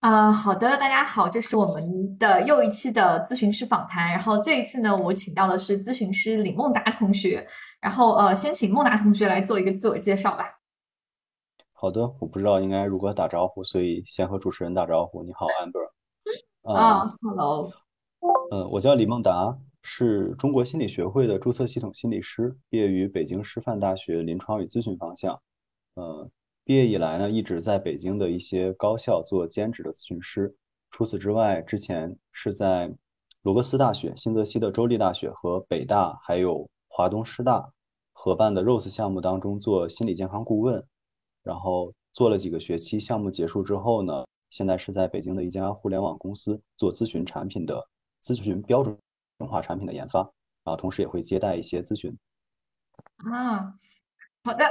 啊、好的，大家好，这是我们的又一期的咨询师访谈。然后这一次呢，我请到的是咨询师李梦达同学。然后呃，先请梦达同学来做一个自我介绍吧。好的，我不知道应该如何打招呼，所以先和主持人打招呼。你好，Amber。嗯啊，Hello。嗯，我叫李梦达，是中国心理学会的注册系统心理师，毕业于北京师范大学临床与咨询方向。呃，毕业以来呢，一直在北京的一些高校做兼职的咨询师。除此之外，之前是在罗格斯大学、新泽西的州立大学和北大，还有华东师大合办的 ROSE 项目当中做心理健康顾问。然后做了几个学期，项目结束之后呢，现在是在北京的一家互联网公司做咨询产品的咨询标准化产品的研发，然后同时也会接待一些咨询。啊，好的。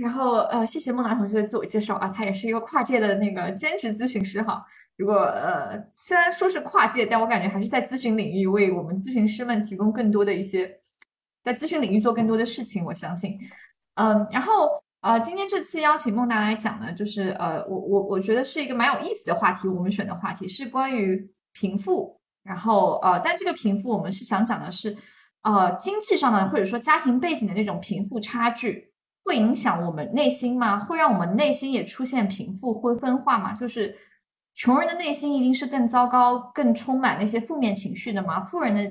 然后呃，谢谢孟达同学的自我介绍啊，他也是一个跨界的那个兼职咨询师哈。如果呃，虽然说是跨界，但我感觉还是在咨询领域为我们咨询师们提供更多的一些，在咨询领域做更多的事情，我相信。嗯，然后呃，今天这次邀请孟达来讲呢，就是呃，我我我觉得是一个蛮有意思的话题。我们选的话题是关于贫富，然后呃，但这个贫富我们是想讲的是呃经济上的或者说家庭背景的那种贫富差距，会影响我们内心吗？会让我们内心也出现贫富会分化吗？就是穷人的内心一定是更糟糕、更充满那些负面情绪的吗？富人的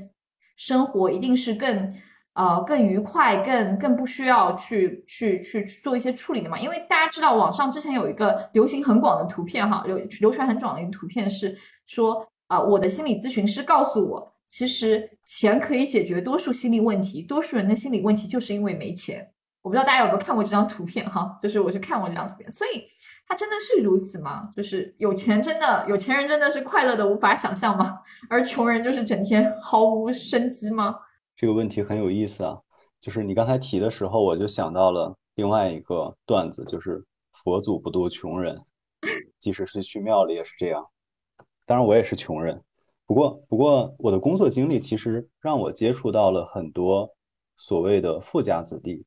生活一定是更呃更愉快、更更不需要去去去做一些处理的嘛？因为大家知道，网上之前有一个流行很广的图片哈，流流传很广的一个图片是说啊、我的心理咨询师告诉我，其实钱可以解决多数心理问题，多数人的心理问题就是因为没钱。我不知道大家有没有看过这张图片哈，就是我是看过这张图片，所以它真的是如此吗？就是有钱真的有钱人真的是快乐的无法想象吗？而穷人就是整天毫无生机吗？这个问题很有意思啊，就是你刚才提的时候，我就想到了另外一个段子，就是佛祖不渡穷人，即使是去庙里也是这样。当然，我也是穷人，不过不过我的工作经历其实让我接触到了很多所谓的富家子弟，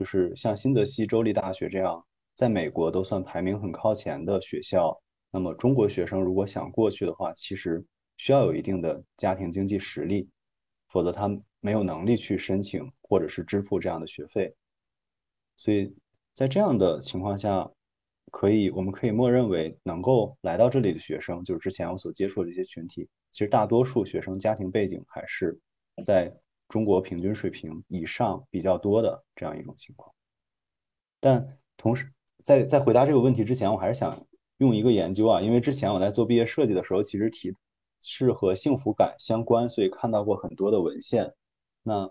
就是像新泽西州立大学这样，在美国都算排名很靠前的学校。那么中国学生如果想过去的话，其实需要有一定的家庭经济实力，否则他没有能力去申请或者是支付这样的学费。所以在这样的情况下，可以我们可以默认为能够来到这里的学生，就是之前我所接触的这些群体，其实大多数学生家庭背景还是在中国平均水平以上比较多的这样一种情况。但同时，在在回答这个问题之前，我还是想用一个研究啊，因为之前我在做毕业设计的时候，其实提是和幸福感相关，所以看到过很多的文献。那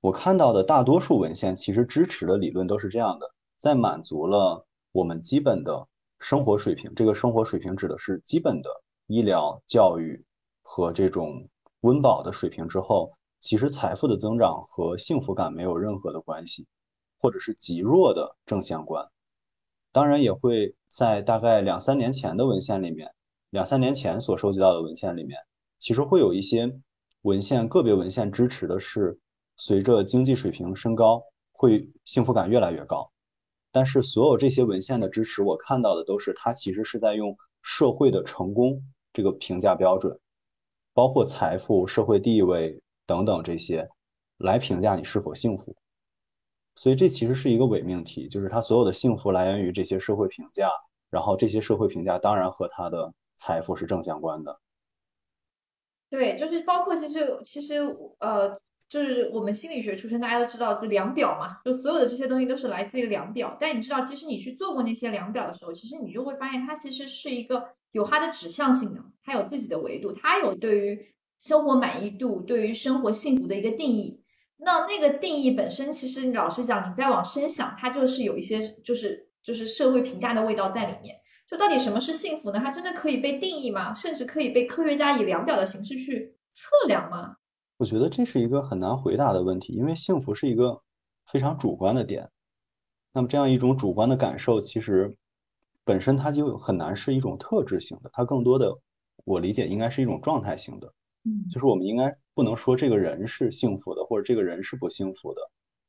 我看到的大多数文献其实支持的理论都是这样的，在满足了我们基本的生活水平，这个生活水平指的是基本的医疗、教育和这种温饱的水平之后，其实财富的增长和幸福感没有任何的关系。或者是极弱的正相关。当然，也会在大概两三年前的文献里面，两三年前所收集到的文献里面，其实会有一些文献，个别文献支持的是，随着经济水平升高，会幸福感越来越高。但是所有这些文献的支持，我看到的都是它其实是在用社会的成功这个评价标准，包括财富、社会地位等等这些，来评价你是否幸福。所以这其实是一个伪命题，就是他所有的幸福来源于这些社会评价，然后这些社会评价当然和他的财富是正相关的。对，就是包括其实其实呃，就是我们心理学出身，大家都知道，这量表嘛，就所有的这些东西都是来自于量表。但你知道，其实你去做过那些量表的时候，其实你就会发现，它其实是一个有它的指向性的，它有自己的维度，它有对于生活满意度、对于生活幸福的一个定义。那那个定义本身，其实你老实讲，你再往深想，它就是有一些就是就是社会评价的味道在里面。就到底什么是幸福呢？它真的可以被定义吗？甚至可以被科学家以量表的形式去测量吗？我觉得这是一个很难回答的问题，因为幸福是一个非常主观的点。那么这样一种主观的感受，其实本身它就很难是一种特质性的，它更多的我理解应该是一种状态性的。嗯就是我们应该不能说这个人是幸福的，或者这个人是不幸福的，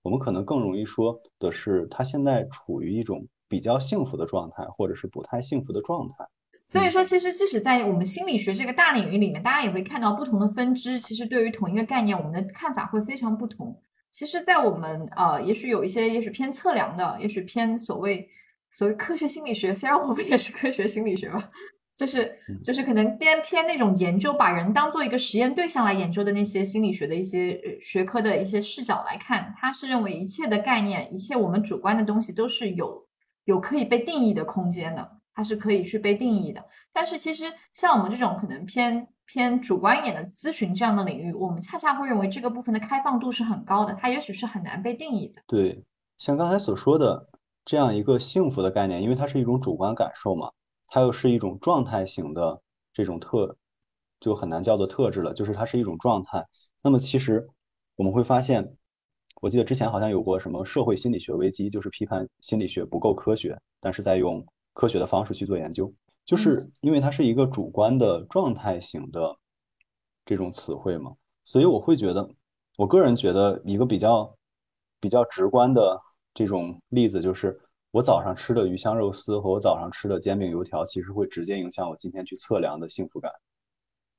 我们可能更容易说的是他现在处于一种比较幸福的状态，或者是不太幸福的状态。所以说，其实即使在我们心理学这个大领域里面，大家也会看到不同的分支。其实对于同一个概念，我们的看法会非常不同。其实，在我们呃，也许有一些，也许偏测量的，也许偏所谓所谓科学心理学，虽然我们也是科学心理学吧。就是就是可能偏偏那种研究，把人当做一个实验对象来研究的那些心理学的一些学科的一些视角来看，他是认为一切的概念，一切我们主观的东西都是有有可以被定义的空间的，它是可以去被定义的。但是其实像我们这种可能偏偏主观一点的咨询这样的领域，我们恰恰会认为这个部分的开放度是很高的，它也许是很难被定义的。对，像刚才所说的这样一个幸福的概念，因为它是一种主观感受嘛。它又是一种状态型的这种特，就很难叫做特质了。就是它是一种状态。那么其实我们会发现，我记得之前好像有过什么社会心理学危机，就是批判心理学不够科学，但是在用科学的方式去做研究，就是因为它是一个主观的状态型的这种词汇嘛。所以我会觉得，我个人觉得一个比较比较直观的这种例子就是。我早上吃的鱼香肉丝和我早上吃的煎饼油条，其实会直接影响我今天去测量的幸福感。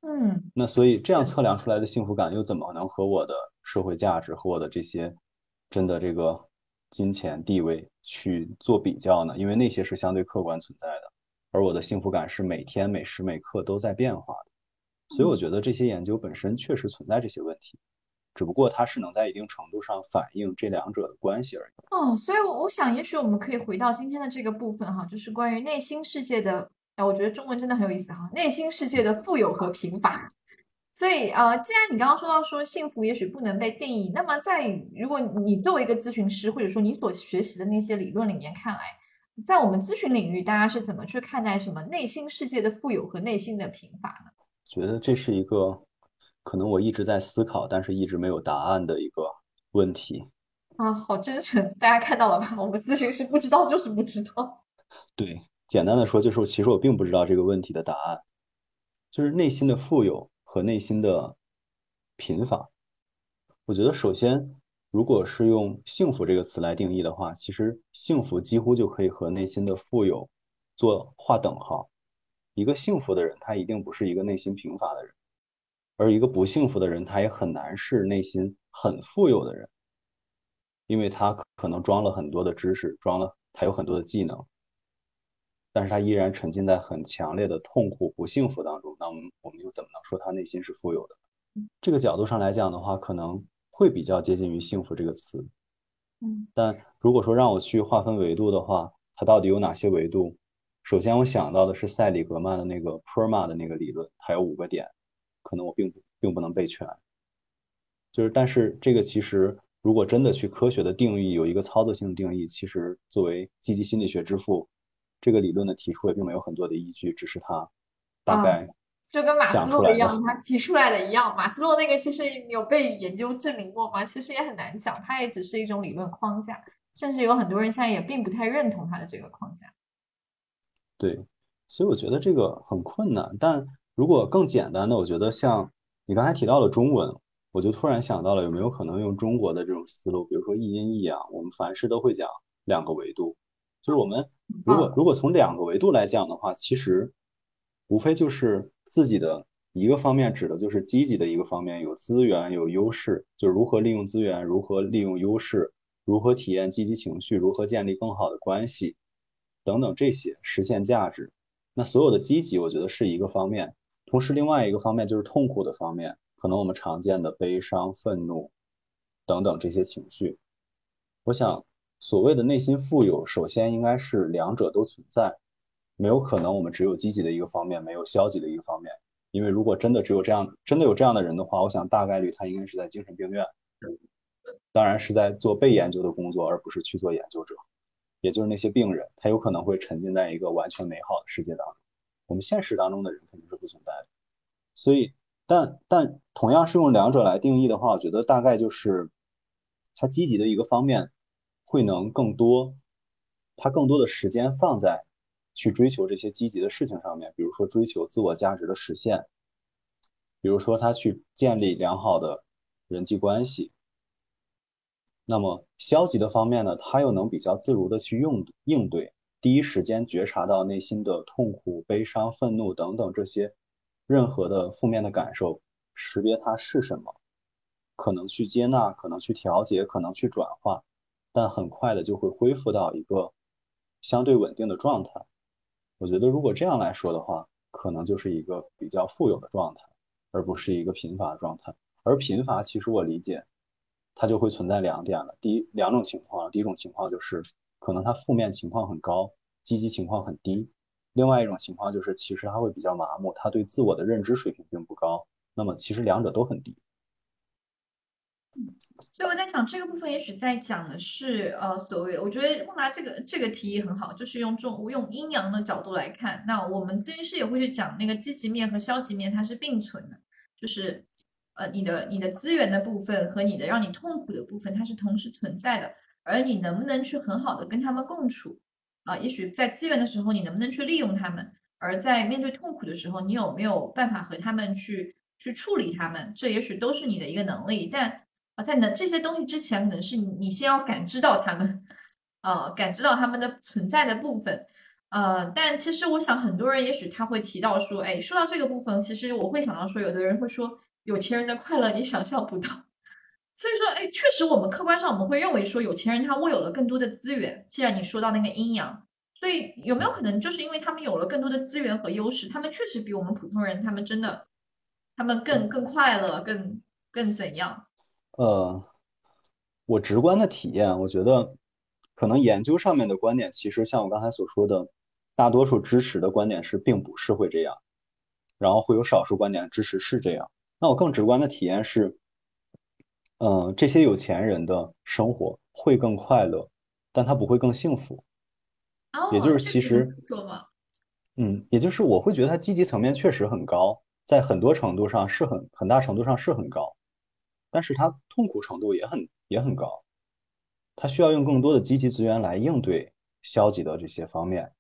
嗯，那所以这样测量出来的幸福感，又怎么能和我的社会价值和我的这些真的这个金钱地位去做比较呢？因为那些是相对客观存在的，而我的幸福感是每天每时每刻都在变化的。所以我觉得这些研究本身确实存在这些问题。只不过它是能在一定程度上反映这两者的关系而已。哦，所以，我我想，也许我们可以回到今天的这个部分哈，就是关于内心世界的。哎，我觉得中文真的很有意思哈，内心世界的富有和贫乏。所以，呃，既然你刚刚说到说幸福也许不能被定义，那么在如果你作为一个咨询师，或者说你所学习的那些理论里面看来，在我们咨询领域，大家是怎么去看待什么内心世界的富有和内心的贫乏呢？觉得这是一个。可能我一直在思考，但是一直没有答案的一个问题啊，好真诚！大家看到了吧？我们咨询师不知道就是不知道。对，简单的说就是，其实我并不知道这个问题的答案，就是内心的富有和内心的贫乏。我觉得，首先，如果是用幸福这个词来定义的话，其实幸福几乎就可以和内心的富有做划等号。一个幸福的人，他一定不是一个内心贫乏的人。而一个不幸福的人，他也很难是内心很富有的人，因为他可能装了很多的知识，装了他有很多的技能，但是他依然沉浸在很强烈的痛苦、不幸福当中。那我们我们又怎么能说他内心是富有的？这个角度上来讲的话，可能会比较接近于幸福这个词。嗯，但如果说让我去划分维度的话，它到底有哪些维度？首先我想到的是塞里格曼的那个 PERMA 的那个理论，它有五个点。可能我并不并不能背全，就是但是这个其实如果真的去科学的定义，有一个操作性的定义，其实作为积极心理学之父，这个理论的提出也并没有很多的依据，只是他大概就跟马斯洛一样，他提出来的一样。马斯洛那个其实有被研究证明过吗？其实也很难讲，它也只是一种理论框架，甚至有很多人现在也并不太认同他的这个框架。对，所以我觉得这个很困难，但。如果更简单的，我觉得像你刚才提到了中文，我就突然想到了有没有可能用中国的这种思路，比如说一阴一阳，我们凡事都会讲两个维度，就是我们如果如果从两个维度来讲的话，其实无非就是自己的一个方面指的就是积极的一个方面，有资源有优势，就是如何利用资源，如何利用优势，如何体验积极情绪，如何建立更好的关系等等这些实现价值。那所有的积极，我觉得是一个方面。同时，另外一个方面就是痛苦的方面，可能我们常见的悲伤、愤怒等等这些情绪。我想，所谓的内心富有，首先应该是两者都存在，没有可能我们只有积极的一个方面，没有消极的一个方面。因为如果真的只有这样，真的有这样的人的话，我想大概率他应该是在精神病院，当然是在做被研究的工作，而不是去做研究者。也就是那些病人，他有可能会沉浸在一个完全美好的世界当中。我们现实当中的人肯定是不存在的，所以，但但同样是用两者来定义的话，我觉得大概就是，他积极的一个方面会能更多，他更多的时间放在去追求这些积极的事情上面，比如说追求自我价值的实现，比如说他去建立良好的人际关系。那么消极的方面呢，他又能比较自如的去用应对。第一时间觉察到内心的痛苦、悲伤、愤怒等等这些任何的负面的感受，识别它是什么，可能去接纳，可能去调节，可能去转化，但很快的就会恢复到一个相对稳定的状态。我觉得如果这样来说的话，可能就是一个比较富有的状态，而不是一个贫乏的状态。而贫乏，其实我理解，它就会存在两点了。第一，两种情况，第一种情况就是可能它负面情况很高，积极情况很低；另外一种情况就是其实他会比较麻木，他对自我的认知水平并不高。那么其实两者都很低。所以我在想，这个部分也许在讲的是，呃，所谓我觉得孟达这个这个提议很好，就是用重用阴阳的角度来看。那我们咨询师也会去讲那个积极面和消极面，它是并存的，就是呃，你的你的资源的部分和你的让你痛苦的部分，它是同时存在的。而你能不能去很好的跟他们共处啊？也许在资源的时候，你能不能去利用他们；而在面对痛苦的时候，你有没有办法和他们去去处理他们？这也许都是你的一个能力，但。啊，在能这些东西之前，可能是你先要感知到他们，啊，感知到他们的存在的部分，呃，但其实我想，很多人也许他会提到说，哎，说到这个部分，其实我会想到说，有的人会说，有钱人的快乐你想象不到，所以说，哎，确实，我们客观上我们会认为说，有钱人他握有了更多的资源。既然你说到那个阴阳，所以有没有可能就是因为他们有了更多的资源和优势，他们确实比我们普通人，他们真的，他们更更快乐，更更怎样？呃，我直观的体验，我觉得可能研究上面的观点，其实像我刚才所说的，大多数支持的观点是并不是会这样，然后会有少数观点支持是这样。那我更直观的体验是，嗯，这些有钱人的生活会更快乐，但他不会更幸福。也就是其实，嗯，也就是我会觉得他积极层面确实很高，在很多程度上是很很大程度上是很高。但是他痛苦程度也很也很高，他需要用更多的积极资源来应对消极的这些方面，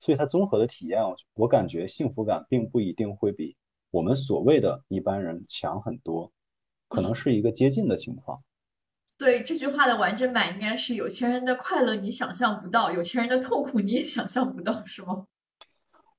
所以他综合的体验，我我感觉幸福感并不一定会比我们所谓的一般人强很多，可能是一个接近的情况。对这句话的完整版应该是：有钱人的快乐你想象不到，有钱人的痛苦你也想象不到，是吗？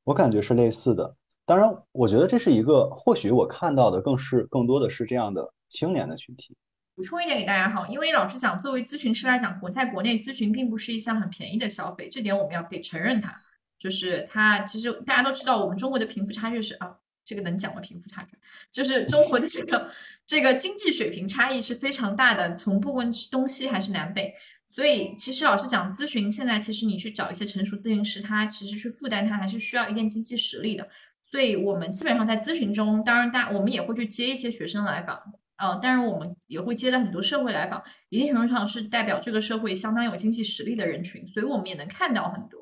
我感觉是类似的。当然，我觉得这是一个，或许我看到的更是更多的是这样的。青年的群体，补充一点给大家哈，因为老实讲，作为咨询师来讲，我在国内咨询并不是一项很便宜的消费，这点我们要可以承认它。就是它其实大家都知道，我们中国的贫富差距是啊，这个能讲吗？贫富差距就是中国的这个这个经济水平差异是非常大的，从不管东西还是南北。所以其实老实讲，咨询现在其实你去找一些成熟咨询师，他其实去负担他还是需要一定经济实力的。所以我们基本上在咨询中，当然大我们也会去接一些学生来访。呃，当然我们也会接到很多社会来访，一定程度上是代表这个社会相当有经济实力的人群，所以我们也能看到很多。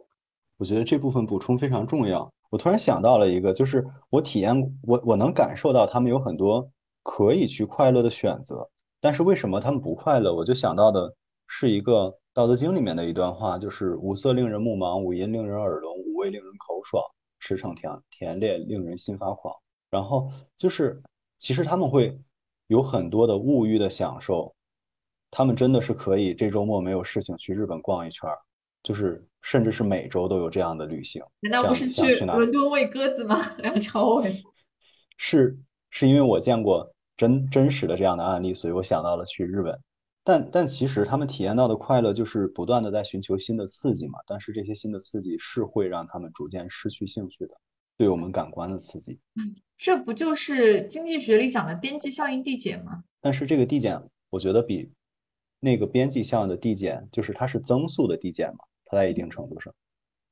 我觉得这部分补充非常重要。我突然想到了一个，就是我体验，我我能感受到他们有很多可以去快乐的选择，但是为什么他们不快乐？我就想到的是一个《道德经》里面的一段话，就是五色令人目盲，五音令人耳聋，五味令人口爽，驰骋甜甜猎令人心发狂。然后就是其实他们会。有很多的物欲的享受，他们真的是可以这周末没有事情去日本逛一圈儿，就是甚至是每周都有这样的旅行。难道不是去伦敦喂鸽子吗？梁朝伟是是因为我见过真真实的这样的案例，所以我想到了去日本。但但其实他们体验到的快乐就是不断的在寻求新的刺激嘛。但是这些新的刺激是会让他们逐渐失去兴趣的。对我们感官的刺激，这不就是经济学里讲的边际效应递减吗？但是这个递减，我觉得比那个边际效应的递减，就是它是增速的递减嘛，它在一定程度上，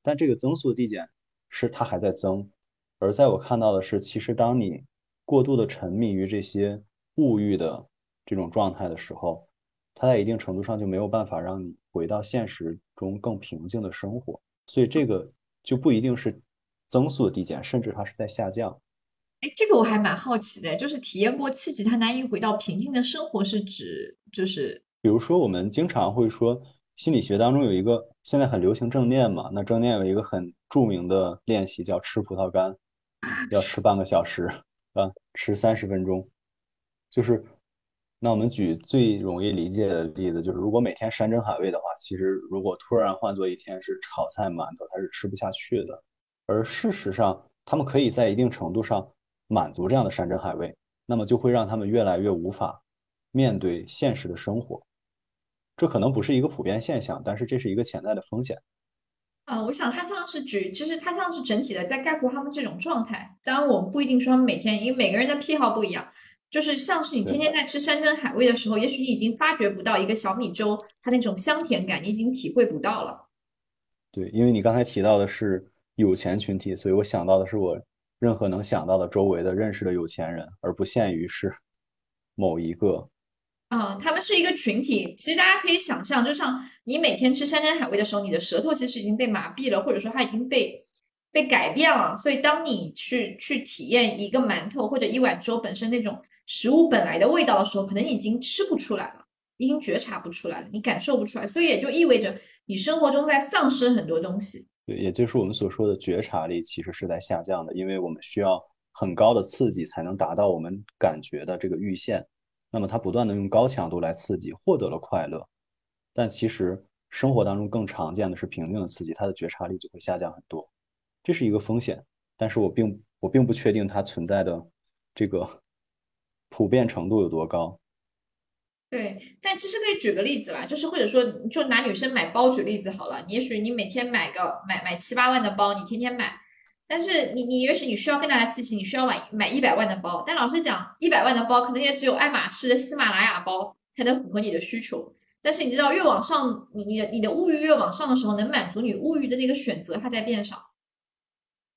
但这个增速递减是它还在增，而在我看到的是，其实当你过度的沉迷于这些物欲的这种状态的时候，它在一定程度上就没有办法让你回到现实中更平静的生活，所以这个就不一定是。增速的递减，甚至它是在下降。哎，这个我还蛮好奇的，就是体验过刺激，它难以回到平静的生活，是指就是，比如说我们经常会说，心理学当中有一个现在很流行正念嘛，那正念有一个很著名的练习叫吃葡萄干，要吃半个小时，啊，吃三十分钟，就是那我们举最容易理解的例子，就是如果每天山珍海味的话，其实如果突然换做一天是炒菜馒头，他是吃不下去的。而事实上，他们可以在一定程度上满足这样的山珍海味，那么就会让他们越来越无法面对现实的生活。这可能不是一个普遍现象，但是这是一个潜在的风险。啊，我想它像是举，就是它像是整体的在概括他们这种状态。当然，我们不一定说他们每天，因为每个人的癖好不一样。就是像是你天天在吃山珍海味的时候，也许你已经发觉不到一个小米粥它那种香甜感，你已经体会不到了。对，因为你刚才提到的是有钱群体，所以我想到的是我任何能想到的周围的认识的有钱人，而不限于是某一个。啊，他们是一个群体。其实大家可以想象，就像你每天吃山珍海味的时候，你的舌头其实已经被麻痹了，或者说它已经被被改变了。所以当你去去体验一个馒头或者一碗粥本身那种。食物本来的味道的时候，可能已经吃不出来了，已经觉察不出来了，你感受不出来，所以也就意味着你生活中在丧失很多东西。对，也就是我们所说的觉察力其实是在下降的，因为我们需要很高的刺激才能达到我们感觉的这个阈限。那么它不断的用高强度来刺激，获得了快乐，但其实生活当中更常见的是平静的刺激，它的觉察力就会下降很多，这是一个风险。但是我并我并不确定它存在的这个。普遍程度有多高？对，但其实可以举个例子啦，就是或者说，就拿女生买包举例子好了。也许你每天买个买买七八万的包，你天天买，但是你你也许你需要更大的刺激，你需要买买一百万的包。但老实讲，一百万的包可能也只有爱马仕、喜马拉雅包才能符合你的需求。但是你知道，越往上，你你的你的物欲越往上的时候，能满足你物欲的那个选择，它在变少，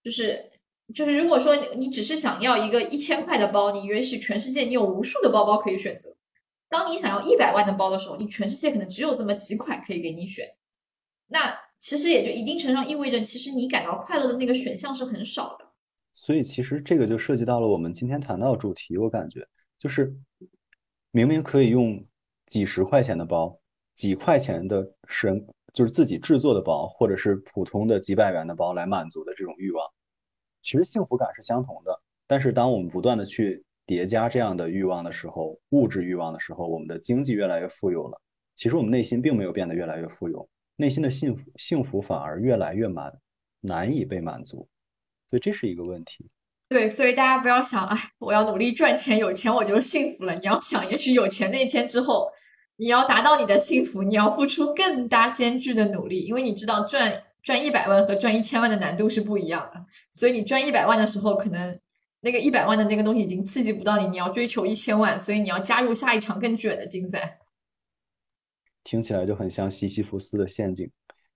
就是。就是如果说你只是想要一个一千块的包，你也许全世界你有无数的包包可以选择。当你想要一百万的包的时候，你全世界可能只有这么几款可以给你选。那其实也就一定程度上意味着，其实你感到快乐的那个选项是很少的。所以其实这个就涉及到了我们今天谈到的主题，我感觉就是明明可以用几十块钱的包、几块钱的神就是自己制作的包，或者是普通的几百元的包来满足的这种欲望。其实幸福感是相同的，但是当我们不断的去叠加这样的欲望的时候，物质欲望的时候，我们的经济越来越富有了。其实我们内心并没有变得越来越富有，内心的幸福幸福反而越来越满，难以被满足。所以这是一个问题。对，所以大家不要想，哎，我要努力赚钱，有钱我就幸福了。你要想，也许有钱那一天之后，你要达到你的幸福，你要付出更大艰巨的努力，因为你知道赚。赚一百万和赚一千万的难度是不一样的，所以你赚一百万的时候，可能那个一百万的那个东西已经刺激不到你，你要追求一千万，所以你要加入下一场更卷的竞赛。听起来就很像西西弗斯的陷阱，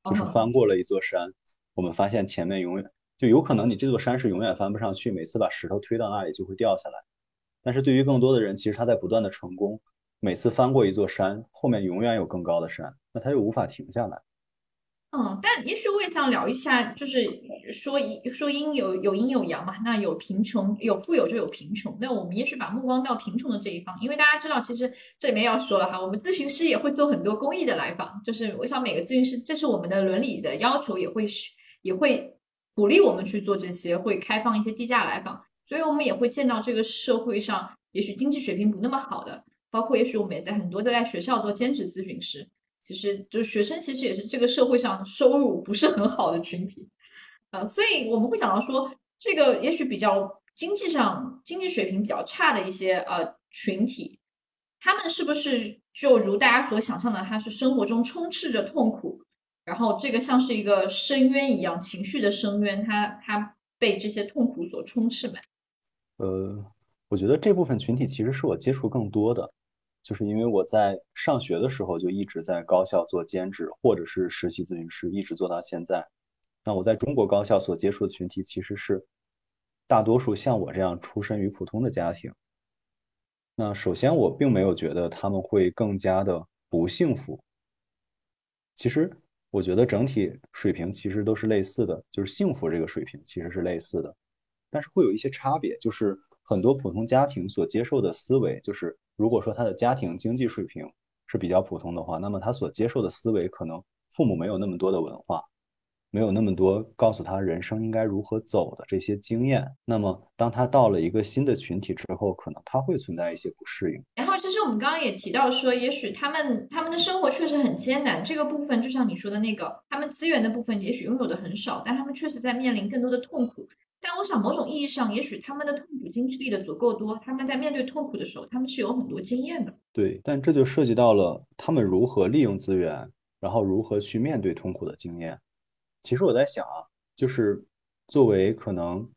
就是翻过了一座山，我们发现前面永远就有可能你这座山是永远翻不上去，每次把石头推到那里就会掉下来。但是对于更多的人，其实他在不断的成功，每次翻过一座山，后面永远有更高的山，那他又无法停下来。嗯，但也许我也想聊一下，就是说说阴有有阴有阳嘛，那有贫穷有富有就有贫穷，那我们也许把目光到贫穷的这一方，因为大家知道，其实这里面要说了哈，我们咨询师也会做很多公益的来访，就是我想每个咨询师，这是我们的伦理的要求，也会也会鼓励我们去做这些，会开放一些低价来访，所以我们也会见到这个社会上也许经济水平不那么好的，包括也许我们也在很多在学校做兼职咨询师。其实就是学生，其实也是这个社会上收入不是很好的群体，呃，所以我们会讲到说，这个也许比较经济上经济水平比较差的一些呃群体，他们是不是就如大家所想象的，他是生活中充斥着痛苦，然后这个像是一个深渊一样，情绪的深渊，他他被这些痛苦所充斥满。呃，我觉得这部分群体其实是我接触更多的。就是因为我在上学的时候就一直在高校做兼职，或者是实习咨询师，一直做到现在。那我在中国高校所接触的群体其实是大多数像我这样出身于普通的家庭。那首先我并没有觉得他们会更加的不幸福。其实我觉得整体水平其实都是类似的，就是幸福这个水平其实是类似的，但是会有一些差别，就是很多普通家庭所接受的思维就是。如果说他的家庭经济水平是比较普通的话，那么他所接受的思维可能父母没有那么多的文化，没有那么多告诉他人生应该如何走的这些经验。那么，当他到了一个新的群体之后，可能他会存在一些不适应。然后，其实我们刚刚也提到说，也许他们他们的生活确实很艰难，这个部分就像你说的那个，他们资源的部分也许拥有的很少，但他们确实在面临更多的痛苦。但我想，某种意义上，也许他们的痛苦经历的足够多，他们在面对痛苦的时候，他们是有很多经验的。对，但这就涉及到了他们如何利用资源，然后如何去面对痛苦的经验。其实我在想啊，就是作为可能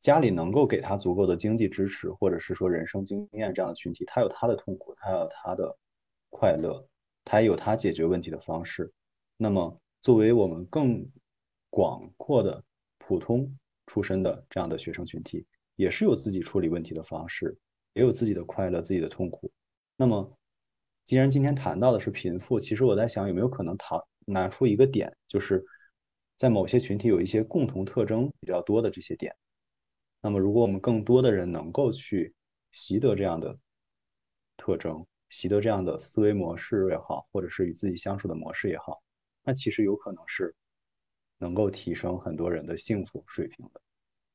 家里能够给他足够的经济支持，或者是说人生经验这样的群体，他有他的痛苦，他有他的快乐，他也有他解决问题的方式。那么，作为我们更广阔的普通。出身的这样的学生群体，也是有自己处理问题的方式，也有自己的快乐、自己的痛苦。那么，既然今天谈到的是贫富，其实我在想，有没有可能谈拿出一个点，就是在某些群体有一些共同特征比较多的这些点。那么，如果我们更多的人能够去习得这样的特征，习得这样的思维模式也好，或者是与自己相处的模式也好，那其实有可能是。能够提升很多人的幸福水平的。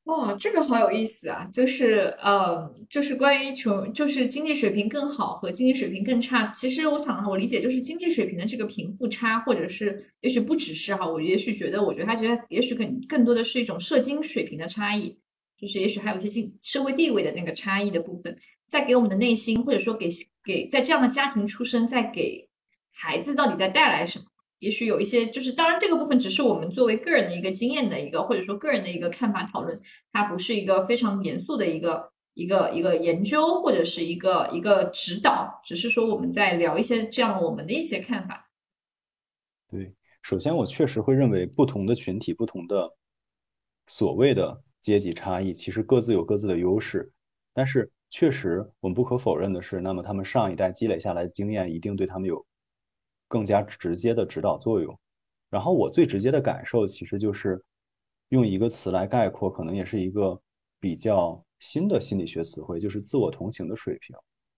哇，这个好有意思啊！就是呃，就是关于穷，就是经济水平更好和经济水平更差。其实我想，我理解就是经济水平的这个贫富差，或者是也许不只是哈，我也许觉得，我觉得他觉得也许更更多的是一种社经水平的差异，就是也许还有一些经社会地位的那个差异的部分，在给我们的内心，或者说给给在这样的家庭出生，在给孩子到底在带来什么？也许有一些，就是当然这个部分只是我们作为个人的一个经验的一个，或者说个人的一个看法讨论，它不是一个非常严肃的一个一个一个研究或者是一个一个指导，只是说我们在聊一些这样我们的一些看法。对，首先我确实会认为不同的群体、不同的所谓的阶级差异，其实各自有各自的优势，但是确实我们不可否认的是，那么他们上一代积累下来的经验一定对他们有。更加直接的指导作用，然后我最直接的感受其实就是用一个词来概括，可能也是一个比较新的心理学词汇，就是自我同情的水平。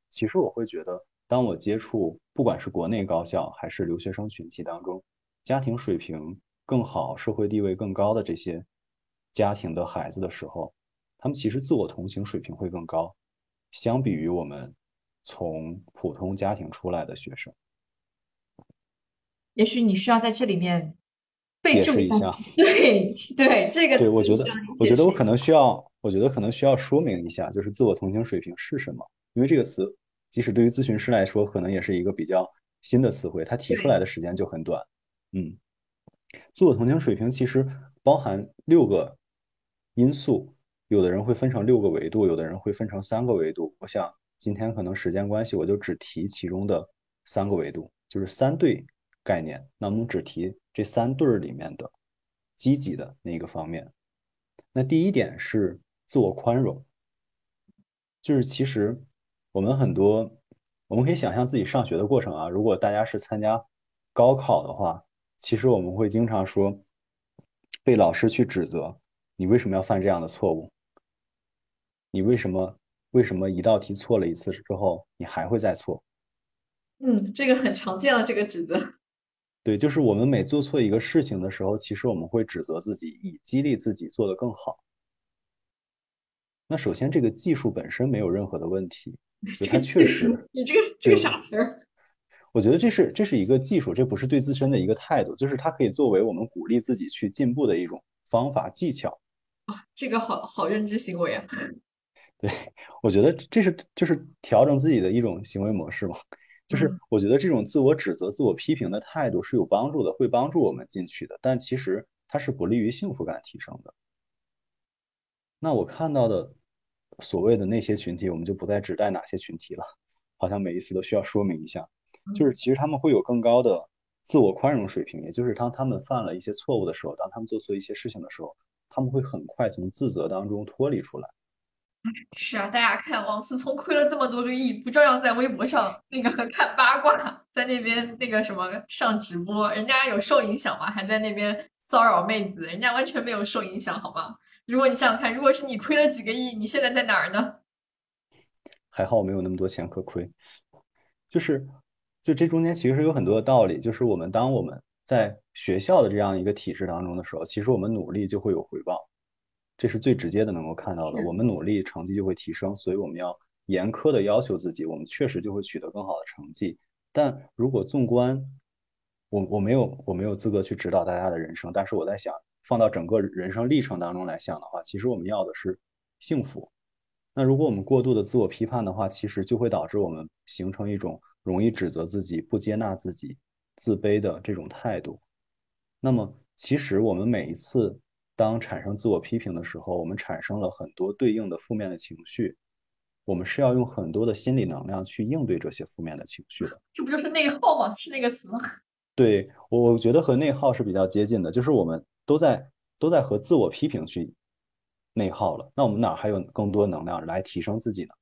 其实我会觉得，当我接触不管是国内高校还是留学生群体当中，家庭水平更好、社会地位更高的这些家庭的孩子的时候，他们其实自我同情水平会更高，相比于我们从普通家庭出来的学生。也许你需要在这里面备注一下，对对，这个对我觉得，我觉得我可能需要，我觉得可能需要说明一下，就是自我同情水平是什么？因为这个词，即使对于咨询师来说，可能也是一个比较新的词汇，它提出来的时间就很短。嗯，自我同情水平其实包含六个因素，有的人会分成六个维度，有的人会分成三个维度。我想今天可能时间关系，我就只提其中的三个维度，就是三对。概念，那我们只提这三对儿里面的积极的那个方面。那第一点是自我宽容，就是其实我们很多，我们可以想象自己上学的过程啊。如果大家是参加高考的话，其实我们会经常说被老师去指责，你为什么要犯这样的错误？你为什么为什么一道题错了一次之后，你还会再错？嗯，这个很常见了，这个指责。对，就是我们每做错一个事情的时候，其实我们会指责自己，以激励自己做得更好。那首先，这个技术本身没有任何的问题，它确实。你这个这个啥词儿？我觉得这是这是一个技术，这不是对自身的一个态度，就是它可以作为我们鼓励自己去进步的一种方法技巧。啊，这个好好认知行为啊！对，我觉得这是就是调整自己的一种行为模式嘛。就是我觉得这种自我指责、自我批评的态度是有帮助的，会帮助我们进去的。但其实它是不利于幸福感提升的。那我看到的所谓的那些群体，我们就不再指代哪些群体了。好像每一次都需要说明一下，就是其实他们会有更高的自我宽容水平，也就是当他们犯了一些错误的时候，当他们做错一些事情的时候，他们会很快从自责当中脱离出来。是啊，大家看王思聪亏了这么多个亿，不照样在微博上那个 看八卦，在那边那个什么上直播，人家有受影响吗？还在那边骚扰妹子，人家完全没有受影响，好吗？如果你想想看，如果是你亏了几个亿，你现在在哪儿呢？还好我没有那么多钱可亏，就是就这中间其实有很多的道理，就是我们当我们在学校的这样一个体制当中的时候，其实我们努力就会有回报，这是最直接的能够看到的。我们努力，成绩就会提升，所以我们要严苛的要求自己，我们确实就会取得更好的成绩。但如果纵观，我我没有我没有资格去指导大家的人生，但是我在想，放到整个人生历程当中来想的话，其实我们要的是幸福。那如果我们过度的自我批判的话，其实就会导致我们形成一种容易指责自己、不接纳自己、自卑的这种态度。那么，其实我们每一次当产生自我批评的时候，我们产生了很多对应的负面的情绪，我们是要用很多的心理能量去应对这些负面的情绪的。这不就是内耗吗？是那个词吗？对，我我觉得和内耗是比较接近的，就是我们都在都在和自我批评去内耗了，那我们哪还有更多能量来提升自己呢？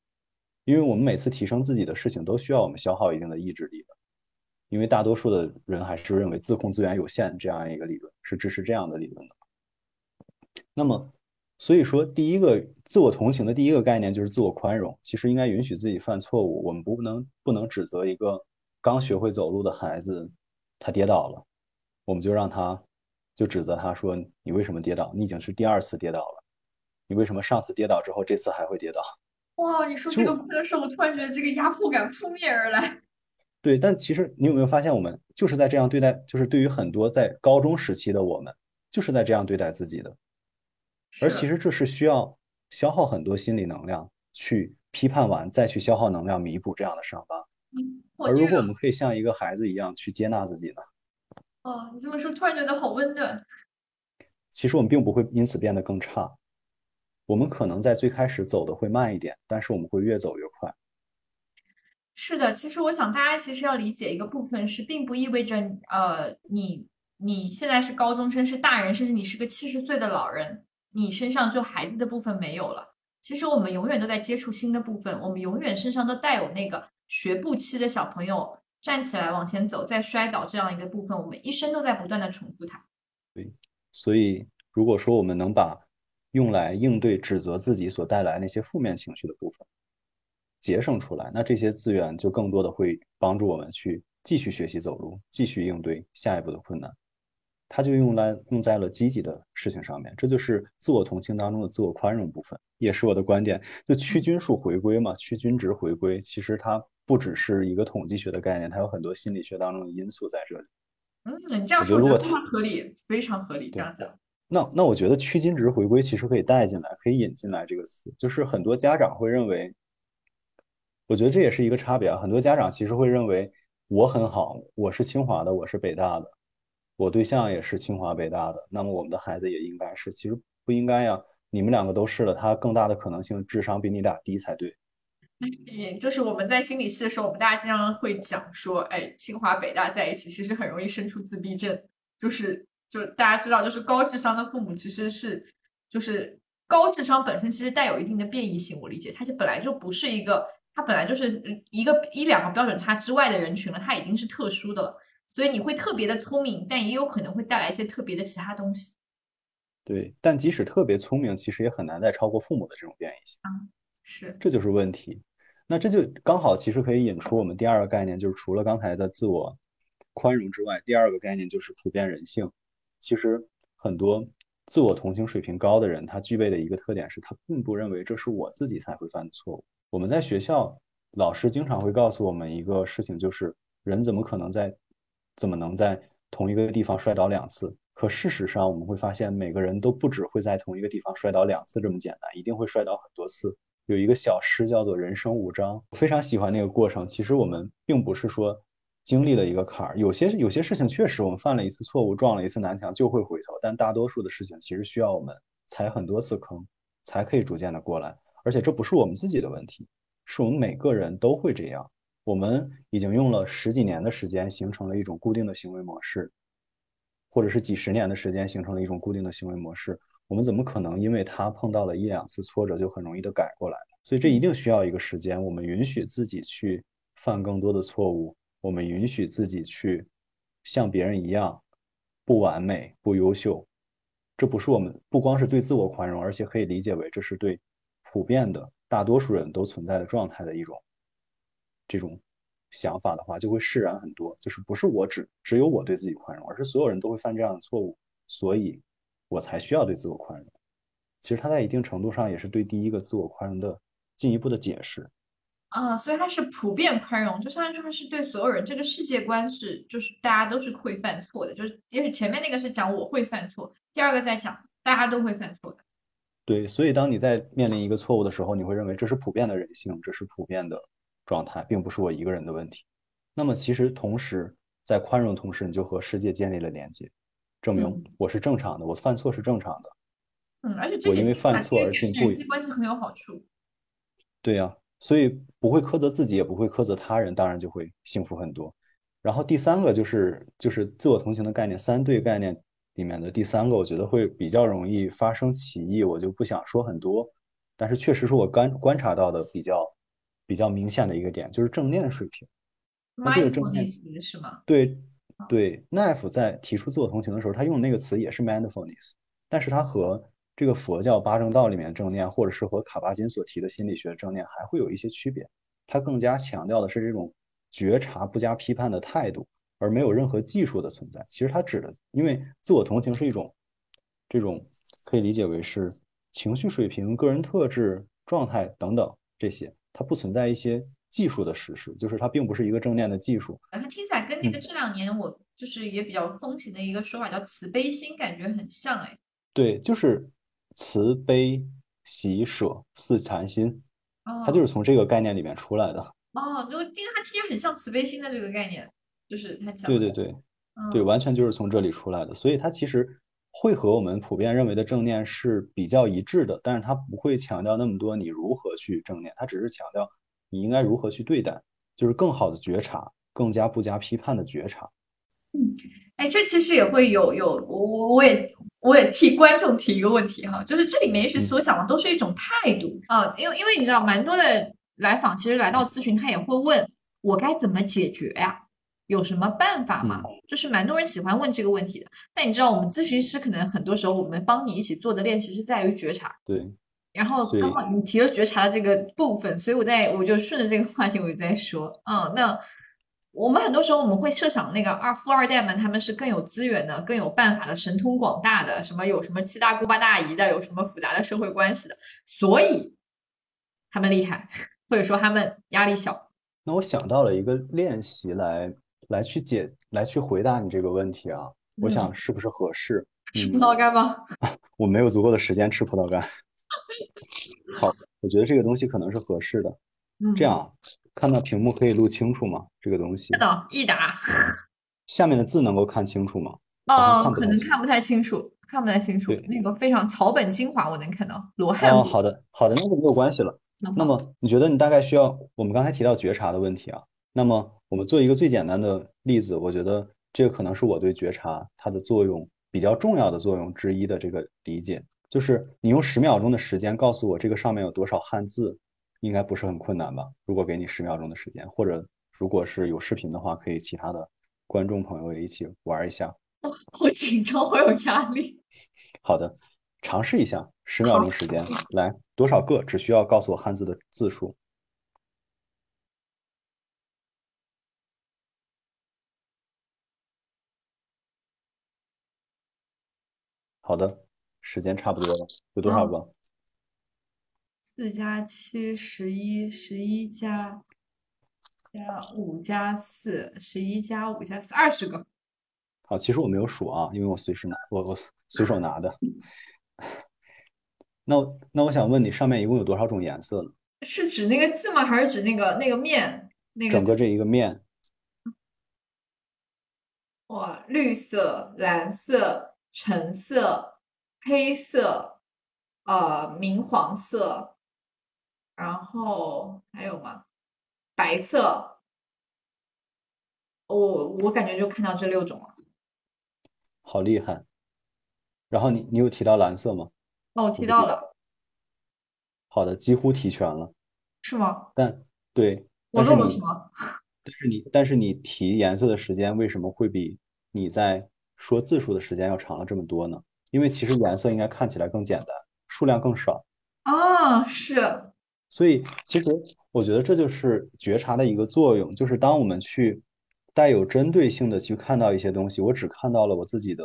因为我们每次提升自己的事情都需要我们消耗一定的意志力的，因为大多数的人还是认为自控资源有限这样一个理论是支持这样的理论的。那么，所以说第一个自我同情的第一个概念就是自我宽容，其实应该允许自己犯错误，我们不能不能指责一个刚学会走路的孩子。他跌倒了，我们就让他，就指责他说：“你为什么跌倒？你已经是第二次跌倒了，你为什么上次跌倒之后，这次还会跌倒？”哇，你说这个的时候，我突然觉得这个压迫感扑面而来。对，但其实你有没有发现，我们就是在这样对待，就是对于很多在高中时期的我们，就是在这样对待自己的，而其实这是需要消耗很多心理能量去批判完，再去消耗能量弥补这样的伤疤。而如果我们可以像一个孩子一样去接纳自己呢？哦，你这么说，突然觉得好温暖。其实我们并不会因此变得更差，我们可能在最开始走的会慢一点，但是我们会越走越快。是的，其实我想大家其实要理解一个部分是，并不意味着呃你你现在是高中生是大人，甚至你是个七十岁的老人，你身上就孩子的部分没有了。其实我们永远都在接触新的部分，我们永远身上都带有那个。学步期的小朋友站起来往前走，再摔倒这样一个部分，我们一生都在不断的重复它。对，所以如果说我们能把用来应对指责自己所带来那些负面情绪的部分节省出来，那这些资源就更多的会帮助我们去继续学习走路，继续应对下一步的困难。它就用来用在了积极的事情上面，这就是自我同情当中的自我宽容部分，也是我的观点。就趋均数回归嘛，趋均值回归，其实它。不只是一个统计学的概念，它有很多心理学当中的因素在这里。嗯，你这样说，如果非常合理，非常合理。这样讲，那那我觉得趋均值回归其实可以带进来，可以引进来这个词。就是很多家长会认为，我觉得这也是一个差别啊。很多家长其实会认为我很好，我是清华的，我是北大的，我对象也是清华北大的，那么我们的孩子也应该是。其实不应该呀，你们两个都是了，他更大的可能性智商比你俩低才对。嗯，就是我们在心理系的时候，我们大家经常会讲说，哎，清华北大在一起，其实很容易生出自闭症。就是，就大家知道，就是高智商的父母其实是，就是高智商本身其实带有一定的变异性。我理解，它就本来就不是一个，它本来就是一个一两个标准差之外的人群了，它已经是特殊的了。所以你会特别的聪明，但也有可能会带来一些特别的其他东西。对，但即使特别聪明，其实也很难再超过父母的这种变异性。嗯，是，这就是问题。那这就刚好，其实可以引出我们第二个概念，就是除了刚才的自我宽容之外，第二个概念就是普遍人性。其实很多自我同情水平高的人，他具备的一个特点是他并不认为这是我自己才会犯的错误。我们在学校，老师经常会告诉我们一个事情，就是人怎么可能在怎么能在同一个地方摔倒两次？可事实上，我们会发现每个人都不只会在同一个地方摔倒两次这么简单，一定会摔倒很多次。有一个小诗叫做《人生无章》，我非常喜欢那个过程。其实我们并不是说经历了一个坎儿，有些有些事情确实我们犯了一次错误，撞了一次南墙就会回头，但大多数的事情其实需要我们踩很多次坑，才可以逐渐的过来。而且这不是我们自己的问题，是我们每个人都会这样。我们已经用了十几年的时间形成了一种固定的行为模式，或者是几十年的时间形成了一种固定的行为模式。我们怎么可能因为他碰到了一两次挫折就很容易的改过来？所以这一定需要一个时间。我们允许自己去犯更多的错误，我们允许自己去像别人一样不完美、不优秀。这不是我们不光是对自我宽容，而且可以理解为这是对普遍的大多数人都存在的状态的一种这种想法的话，就会释然很多。就是不是我只只有我对自己宽容，而是所有人都会犯这样的错误，所以我才需要对自我宽容。其实他在一定程度上也是对第一个自我宽容的进一步的解释。啊，所以它是普遍宽容，就相当于说它是对所有人这个世界观是，就是大家都是会犯错的，就是也许前面那个是讲我会犯错，第二个在讲大家都会犯错的。对，所以当你在面临一个错误的时候，你会认为这是普遍的人性，这是普遍的状态，并不是我一个人的问题。那么其实同时在宽容的同时，你就和世界建立了连接，证明我是正常的，我犯错是正常的。嗯，而且这我因为犯错而进步，人际关系很有好处。对呀。所以不会苛责自己，也不会苛责他人，当然就会幸福很多。然后第三个就是就是自我同情的概念，三对概念里面的第三个，我觉得会比较容易发生歧义，我就不想说很多。但是确实是我观观察到的比较比较明显的一个点，就是正念水平。那这个正念是吗？对对，Knife 在提出自我同情的时候，他用的那个词也是 mindfulness，但是它和这个佛教八正道里面正念，或者是和卡巴金所提的心理学正念，还会有一些区别。它更加强调的是这种觉察、不加批判的态度，而没有任何技术的存在。其实它指的，因为自我同情是一种这种可以理解为是情绪水平、个人特质、状态等等这些，它不存在一些技术的实施，就是它并不是一个正念的技术。它听起来跟那个这两年我就是也比较风行的一个说法叫慈悲心，感觉很像哎。对，就是。慈悲喜舍四禅心，它就是从这个概念里面出来的。哦，就因为它其实很像慈悲心的这个概念，就是它讲。对对对，对，完全就是从这里出来的。所以它其实会和我们普遍认为的正念是比较一致的，但是它不会强调那么多你如何去正念，它只是强调你应该如何去对待，就是更好的觉察，更加不加批判的觉察。嗯，哎，这其实也会有有我我也。我也替观众提一个问题哈，就是这里面也许所讲的都是一种态度啊，因为因为你知道，蛮多的来访其实来到咨询，他也会问我该怎么解决呀？有什么办法吗？就是蛮多人喜欢问这个问题的。但你知道，我们咨询师可能很多时候我们帮你一起做的练习是在于觉察。对。然后刚好你提了觉察的这个部分，所以我在我就顺着这个话题我就在说，嗯，那。我们很多时候我们会设想那个二富二代们，他们是更有资源的、更有办法的、神通广大的，什么有什么七大姑八大姨的，有什么复杂的社会关系的，所以他们厉害，或者说他们压力小。那我想到了一个练习来来去解来去回答你这个问题啊，我想是不是合适？吃葡萄干吗？我没有足够的时间吃葡萄干。好，我觉得这个东西可能是合适的。嗯，这样。看到屏幕可以录清楚吗？这个东西。看到，一打。下面的字能够看清楚吗？哦，可能看不太清楚，看不太清楚。那个非常草本精华，我能看到。罗汉。哦，好的，好的，那就没有关系了。那么，你觉得你大概需要？我们刚才提到觉察的问题啊。那么，我们做一个最简单的例子，我觉得这个可能是我对觉察它的作用比较重要的作用之一的这个理解，就是你用十秒钟的时间告诉我这个上面有多少汉字。应该不是很困难吧？如果给你十秒钟的时间，或者如果是有视频的话，可以其他的观众朋友也一起玩一下。好紧张，好有压力。好的，尝试一下，十秒钟时间，来多少个？只需要告诉我汉字的字数。好的，时间差不多了，有多少个？四加七十一，十一加加五加四，十一加五加四，二十个。好，其实我没有数啊，因为我随时拿，我我随手拿的。那那我想问你，上面一共有多少种颜色呢？是指那个字吗？还是指那个那个面？那个整个这一个面。哇，绿色、蓝色、橙色、黑色，呃，明黄色。然后还有吗？白色，我我感觉就看到这六种了，好厉害。然后你你有提到蓝色吗？哦，我提到了。好的，几乎提全了。是吗？但对，我漏了什么？但是你但是你提颜色的时间为什么会比你在说字数的时间要长了这么多呢？因为其实颜色应该看起来更简单，数量更少。啊，是。所以其实我觉得这就是觉察的一个作用，就是当我们去带有针对性的去看到一些东西，我只看到了我自己的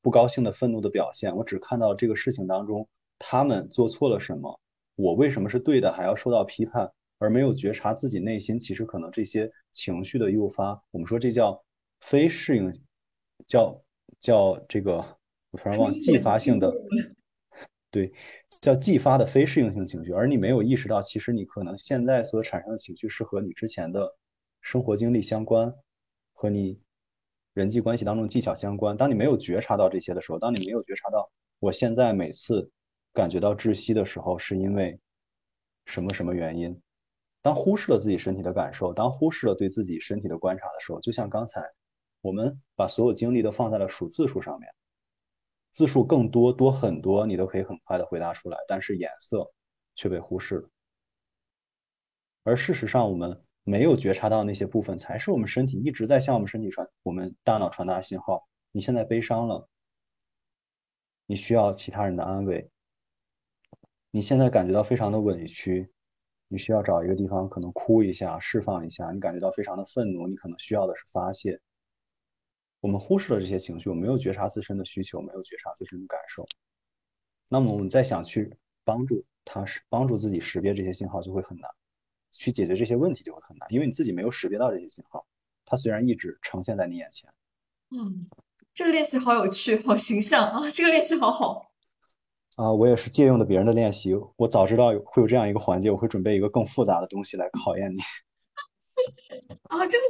不高兴的、愤怒的表现，我只看到这个事情当中他们做错了什么，我为什么是对的，还要受到批判，而没有觉察自己内心其实可能这些情绪的诱发，我们说这叫非适应，叫叫这个我突然忘继发性的。对，叫继发的非适应性情绪，而你没有意识到，其实你可能现在所产生的情绪是和你之前的生活经历相关，和你人际关系当中技巧相关。当你没有觉察到这些的时候，当你没有觉察到我现在每次感觉到窒息的时候，是因为什么什么原因？当忽视了自己身体的感受，当忽视了对自己身体的观察的时候，就像刚才我们把所有精力都放在了数字数上面。字数更多多很多，你都可以很快的回答出来，但是颜色却被忽视了。而事实上，我们没有觉察到那些部分，才是我们身体一直在向我们身体传，我们大脑传达信号。你现在悲伤了，你需要其他人的安慰。你现在感觉到非常的委屈，你需要找一个地方可能哭一下，释放一下。你感觉到非常的愤怒，你可能需要的是发泄。我们忽视了这些情绪，我没有觉察自身的需求，没有觉察自身的感受。那么我们再想去帮助他，是帮助自己识别这些信号就会很难，去解决这些问题就会很难，因为你自己没有识别到这些信号。它虽然一直呈现在你眼前。嗯，这个练习好有趣，好形象啊！这个练习好好。啊，我也是借用的别人的练习。我早知道会有这样一个环节，我会准备一个更复杂的东西来考验你。啊，这个。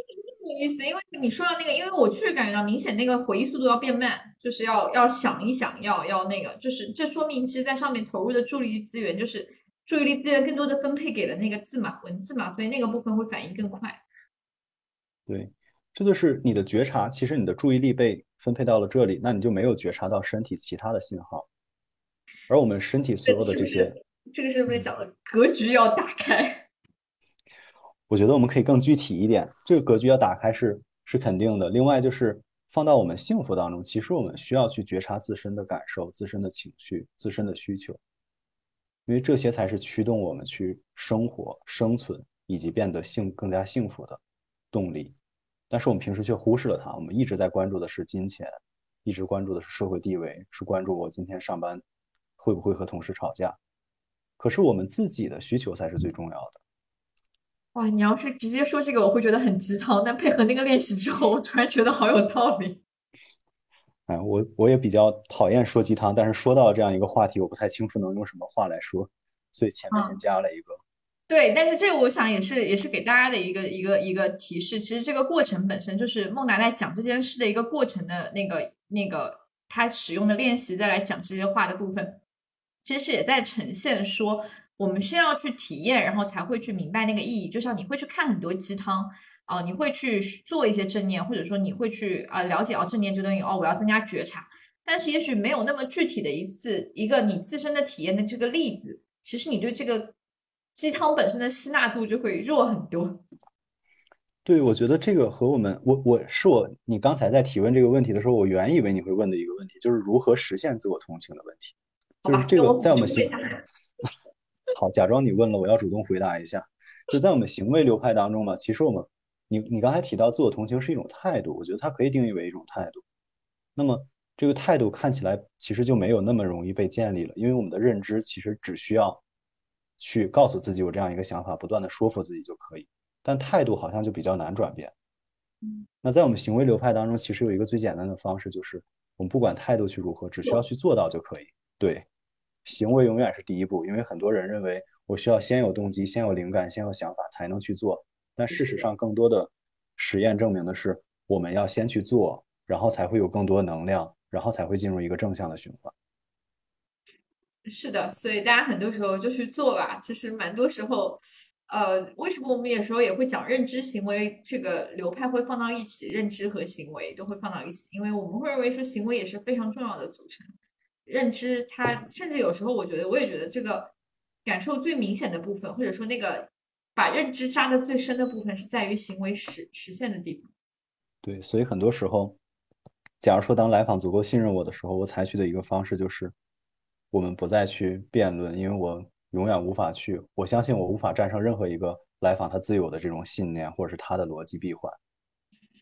有意思，因为你说的那个，因为我确实感觉到明显那个回忆速度要变慢，就是要要想一想，要要那个，就是这说明其实在上面投入的注意力资源，就是注意力资源更多的分配给了那个字嘛，文字嘛，所以那个部分会反应更快。对，这就是你的觉察，其实你的注意力被分配到了这里，那你就没有觉察到身体其他的信号，而我们身体所有的这些，这个是不是讲了格局要打开？我觉得我们可以更具体一点，这个格局要打开是是肯定的。另外就是放到我们幸福当中，其实我们需要去觉察自身的感受、自身的情绪、自身的需求，因为这些才是驱动我们去生活、生存以及变得幸更加幸福的动力。但是我们平时却忽视了它，我们一直在关注的是金钱，一直关注的是社会地位，是关注我今天上班会不会和同事吵架。可是我们自己的需求才是最重要的。哇，你要是直接说这个，我会觉得很鸡汤。但配合那个练习之后，我突然觉得好有道理。哎，我我也比较讨厌说鸡汤，但是说到这样一个话题，我不太清楚能用什么话来说，所以前面先加了一个。对，但是这个我想也是也是给大家的一个一个一个提示。其实这个过程本身就是孟达在讲这件事的一个过程的那个那个他使用的练习，再来讲这些话的部分，其实也在呈现说。我们需要去体验，然后才会去明白那个意义。就像你会去看很多鸡汤啊，你会去做一些正念，或者说你会去啊了解哦正念这东西哦，我要增加觉察。但是也许没有那么具体的一次一个你自身的体验的这个例子，其实你对这个鸡汤本身的吸纳度就会弱很多。对，我觉得这个和我们我我是我你刚才在提问这个问题的时候，我原以为你会问的一个问题，就是如何实现自我同情的问题。就是这个在我们心。好，假装你问了，我要主动回答一下。就在我们行为流派当中嘛，其实我们，你你刚才提到自我同情是一种态度，我觉得它可以定义为一种态度。那么这个态度看起来其实就没有那么容易被建立了，因为我们的认知其实只需要去告诉自己有这样一个想法，不断的说服自己就可以。但态度好像就比较难转变。嗯，那在我们行为流派当中，其实有一个最简单的方式，就是我们不管态度去如何，只需要去做到就可以。对。行为永远是第一步，因为很多人认为我需要先有动机、先有灵感、先有想法才能去做。但事实上，更多的实验证明的是，我们要先去做，然后才会有更多能量，然后才会进入一个正向的循环。是的，所以大家很多时候就去做吧。其实蛮多时候，呃，为什么我们有时候也会讲认知行为这个流派会放到一起，认知和行为都会放到一起，因为我们会认为说行为也是非常重要的组成。认知，它甚至有时候，我觉得，我也觉得这个感受最明显的部分，或者说那个把认知扎的最深的部分，是在于行为实实现的地方。对，所以很多时候，假如说当来访足够信任我的时候，我采取的一个方式就是，我们不再去辩论，因为我永远无法去，我相信我无法战胜任何一个来访他自有的这种信念或者是他的逻辑闭环，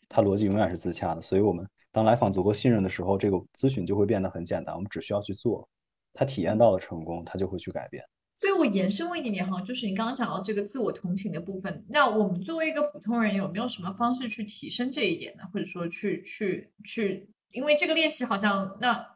他逻辑永远是自洽的。所以，我们当来访足够信任的时候，这个咨询就会变得很简单，我们只需要去做，他体验到了成功，他就会去改变。所以我延伸问一点点哈，就是你刚刚讲到这个自我同情的部分，那我们作为一个普通人，有没有什么方式去提升这一点呢？或者说去去去，因为这个练习好像，那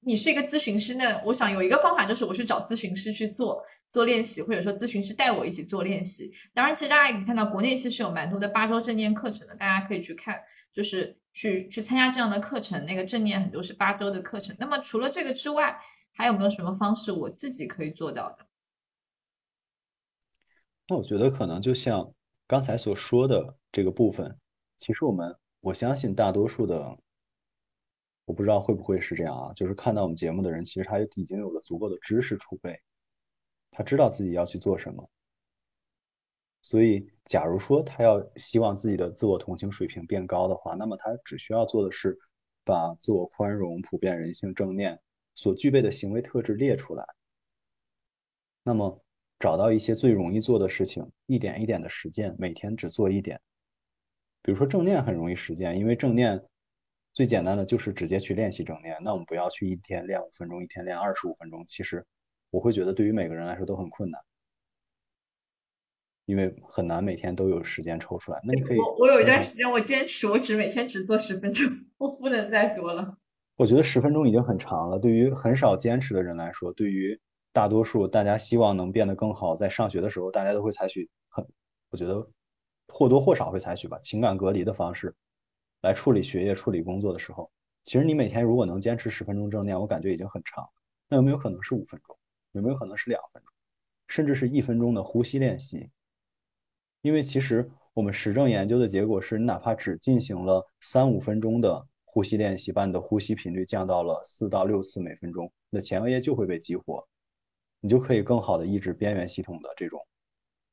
你是一个咨询师，那我想有一个方法就是我去找咨询师去做做练习，或者说咨询师带我一起做练习。当然，其实大家也可以看到，国内其实有蛮多的八周正念课程的，大家可以去看，就是去去参加这样的课程。那个正念很多是八周的课程。那么除了这个之外，还有没有什么方式我自己可以做到的？那我觉得可能就像刚才所说的这个部分，其实我们我相信大多数的，我不知道会不会是这样啊，就是看到我们节目的人，其实他已经有了足够的知识储备，他知道自己要去做什么。所以，假如说他要希望自己的自我同情水平变高的话，那么他只需要做的是把自我宽容、普遍人性、正念所具备的行为特质列出来。那么。找到一些最容易做的事情，一点一点的实践，每天只做一点。比如说正念很容易实践，因为正念最简单的就是直接去练习正念。那我们不要去一天练五分钟，一天练二十五分钟。其实我会觉得对于每个人来说都很困难，因为很难每天都有时间抽出来。那你可以，我有一段时间我坚持，我只每天只做十分钟，我不能再多了。我觉得十分钟已经很长了，对于很少坚持的人来说，对于。大多数大家希望能变得更好，在上学的时候，大家都会采取很，我觉得或多或少会采取吧，情感隔离的方式来处理学业、处理工作的时候。其实你每天如果能坚持十分钟正念，我感觉已经很长。那有没有可能是五分钟？有没有可能是两分钟？甚至是一分钟的呼吸练习？因为其实我们实证研究的结果是，你哪怕只进行了三五分钟的呼吸练习，把你的呼吸频率降到了四到六次每分钟，你的前额叶就会被激活。你就可以更好的抑制边缘系统的这种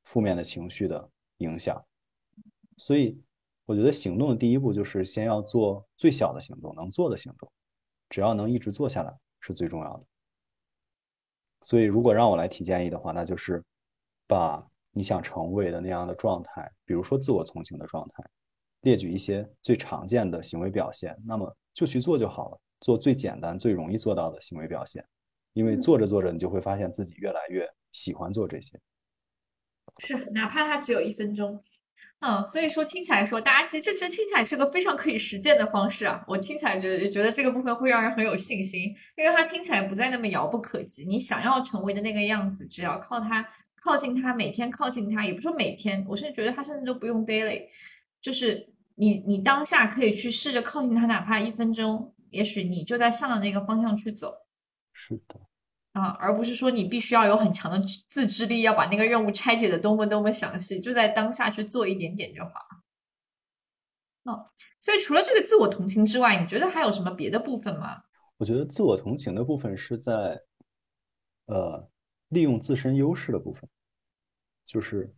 负面的情绪的影响，所以我觉得行动的第一步就是先要做最小的行动，能做的行动，只要能一直做下来是最重要的。所以如果让我来提建议的话，那就是把你想成为的那样的状态，比如说自我同情的状态，列举一些最常见的行为表现，那么就去做就好了，做最简单、最容易做到的行为表现。因为做着做着，你就会发现自己越来越喜欢做这些。是，哪怕它只有一分钟，嗯，所以说听起来说，大家其实这这听起来是个非常可以实践的方式啊。我听起来觉得觉得这个部分会让人很有信心，因为它听起来不再那么遥不可及。你想要成为的那个样子，只要靠它靠近他，每天靠近他，也不说每天，我甚至觉得他甚至都不用 daily，就是你你当下可以去试着靠近他，哪怕一分钟，也许你就在向着那个方向去走。是的，啊，而不是说你必须要有很强的自制力，要把那个任务拆解的多么多么详细，就在当下去做一点点就好。哦，所以除了这个自我同情之外，你觉得还有什么别的部分吗？我觉得自我同情的部分是在，呃，利用自身优势的部分，就是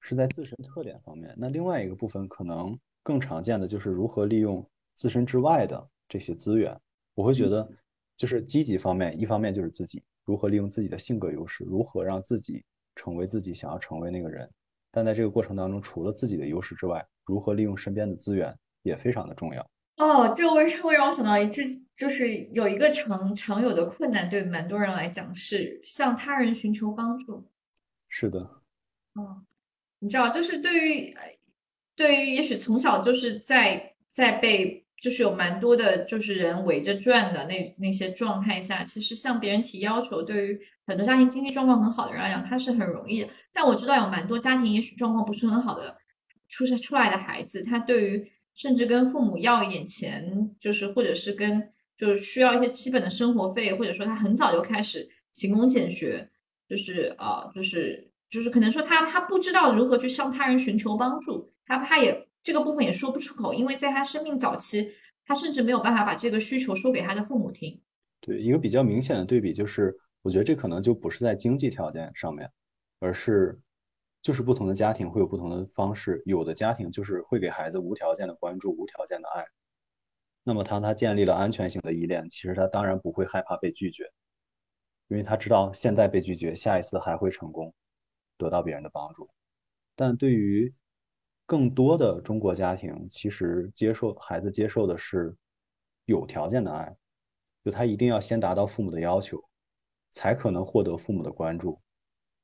是在自身特点方面。那另外一个部分可能更常见的就是如何利用自身之外的这些资源。我会觉得。就是积极方面，一方面就是自己如何利用自己的性格优势，如何让自己成为自己想要成为那个人。但在这个过程当中，除了自己的优势之外，如何利用身边的资源也非常的重要。哦，这个会会让我想到，这就是有一个常常有的困难，对蛮多人来讲是向他人寻求帮助。是的。嗯，你知道，就是对于对于也许从小就是在在被。就是有蛮多的，就是人围着转的那那些状态下，其实向别人提要求，对于很多家庭经济状况很好的人来讲，他是很容易的。但我知道有蛮多家庭，也许状况不是很好的，出生出来的孩子，他对于甚至跟父母要一点钱，就是或者是跟就是需要一些基本的生活费，或者说他很早就开始勤工俭学，就是啊，就是就是可能说他他不知道如何去向他人寻求帮助，他他也。这个部分也说不出口，因为在他生命早期，他甚至没有办法把这个需求说给他的父母听。对，一个比较明显的对比就是，我觉得这可能就不是在经济条件上面，而是就是不同的家庭会有不同的方式。有的家庭就是会给孩子无条件的关注、无条件的爱，那么当他建立了安全性的依恋，其实他当然不会害怕被拒绝。因为他知道现在被拒绝，下一次还会成功，得到别人的帮助。但对于更多的中国家庭，其实接受孩子接受的是有条件的爱，就他一定要先达到父母的要求，才可能获得父母的关注。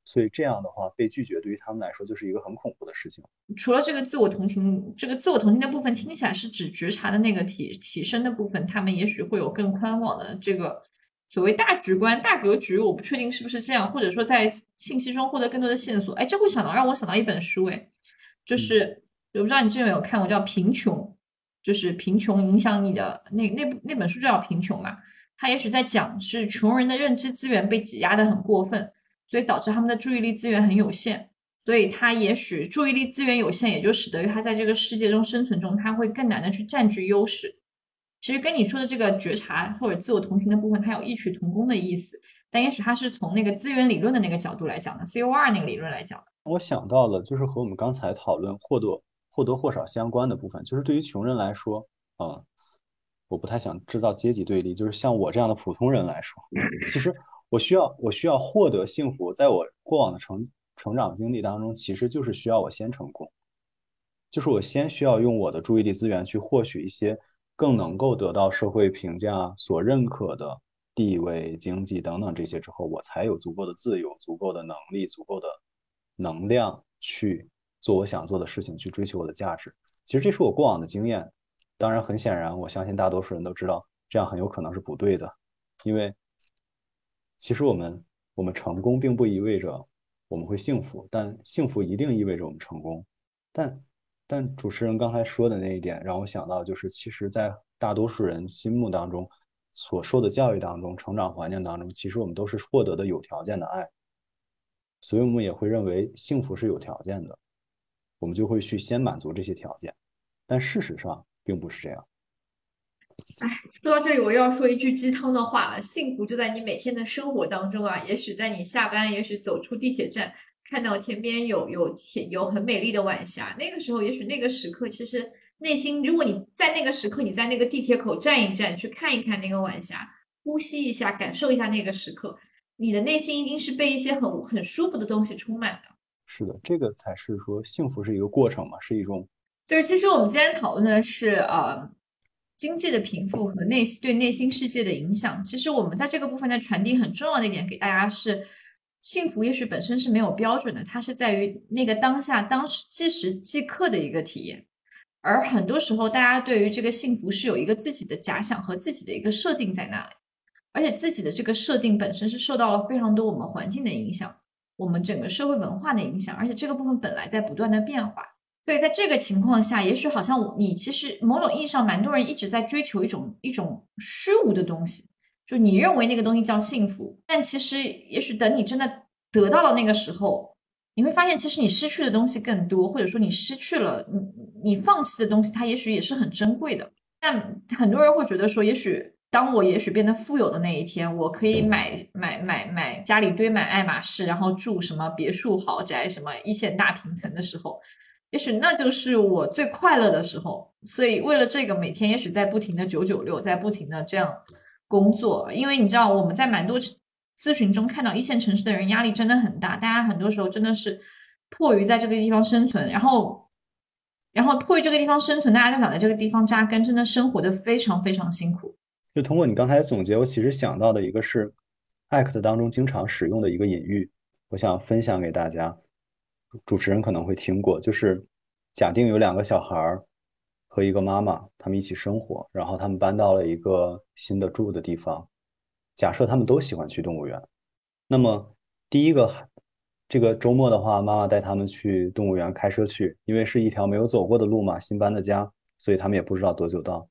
所以这样的话，被拒绝对于他们来说就是一个很恐怖的事情。除了这个自我同情，这个自我同情的部分听起来是指觉察的那个提提升的部分，他们也许会有更宽广的这个所谓大局观、大格局。我不确定是不是这样，或者说在信息中获得更多的线索。哎，这会想到让我想到一本书，哎，就是我不知道你之前有没有看过，叫《贫穷》，就是贫穷影响你的那那部那本书叫《贫穷》嘛？他也许在讲是穷人的认知资源被挤压的很过分。所以导致他们的注意力资源很有限，所以他也许注意力资源有限，也就使得于他在这个世界中生存中，他会更难的去占据优势。其实跟你说的这个觉察或者自我同情的部分，它有异曲同工的意思，但也许它是从那个资源理论的那个角度来讲的，COR 那个理论来讲。我想到了，就是和我们刚才讨论或多或多或少相关的部分，就是对于穷人来说，啊，我不太想制造阶级对立，就是像我这样的普通人来说，其实。我需要，我需要获得幸福，在我过往的成成长经历当中，其实就是需要我先成功，就是我先需要用我的注意力资源去获取一些更能够得到社会评价所认可的地位、经济等等这些之后，我才有足够的自由、足够的能力、足够的能量去做我想做的事情，去追求我的价值。其实这是我过往的经验，当然很显然，我相信大多数人都知道，这样很有可能是不对的，因为。其实我们我们成功并不意味着我们会幸福，但幸福一定意味着我们成功。但但主持人刚才说的那一点让我想到，就是其实，在大多数人心目当中所受的教育当中、成长环境当中，其实我们都是获得的有条件的爱，所以我们也会认为幸福是有条件的，我们就会去先满足这些条件。但事实上并不是这样。哎，说到这里，我又要说一句鸡汤的话了。幸福就在你每天的生活当中啊。也许在你下班，也许走出地铁站，看到天边有有天有很美丽的晚霞，那个时候，也许那个时刻，其实内心，如果你在那个时刻，你在那个地铁口站一站，去看一看那个晚霞，呼吸一下，感受一下那个时刻，你的内心一定是被一些很很舒服的东西充满的。是的，这个才是说幸福是一个过程嘛，是一种。就是其实我们今天讨论的是呃。经济的贫富和内对内心世界的影响，其实我们在这个部分在传递很重要的一点给大家是，幸福也许本身是没有标准的，它是在于那个当下当时即时即刻的一个体验，而很多时候大家对于这个幸福是有一个自己的假想和自己的一个设定在那里，而且自己的这个设定本身是受到了非常多我们环境的影响，我们整个社会文化的影响，而且这个部分本来在不断的变化。所以在这个情况下，也许好像你其实某种意义上，蛮多人一直在追求一种一种虚无的东西，就你认为那个东西叫幸福，但其实也许等你真的得到了那个时候，你会发现其实你失去的东西更多，或者说你失去了你你放弃的东西，它也许也是很珍贵的。但很多人会觉得说，也许当我也许变得富有的那一天，我可以买买买买家里堆满爱马仕，然后住什么别墅豪宅，什么一线大平层的时候。也许那就是我最快乐的时候，所以为了这个，每天也许在不停的九九六，在不停的这样工作。因为你知道，我们在蛮多咨询中看到一线城市的人压力真的很大，大家很多时候真的是迫于在这个地方生存，然后然后迫于这个地方生存，大家都想在这个地方扎根，真的生活的非常非常辛苦。就通过你刚才的总结，我其实想到的一个是，ACT 当中经常使用的一个隐喻，我想分享给大家。主持人可能会听过，就是假定有两个小孩和一个妈妈，他们一起生活，然后他们搬到了一个新的住的地方。假设他们都喜欢去动物园，那么第一个这个周末的话，妈妈带他们去动物园，开车去，因为是一条没有走过的路嘛，新搬的家，所以他们也不知道多久到。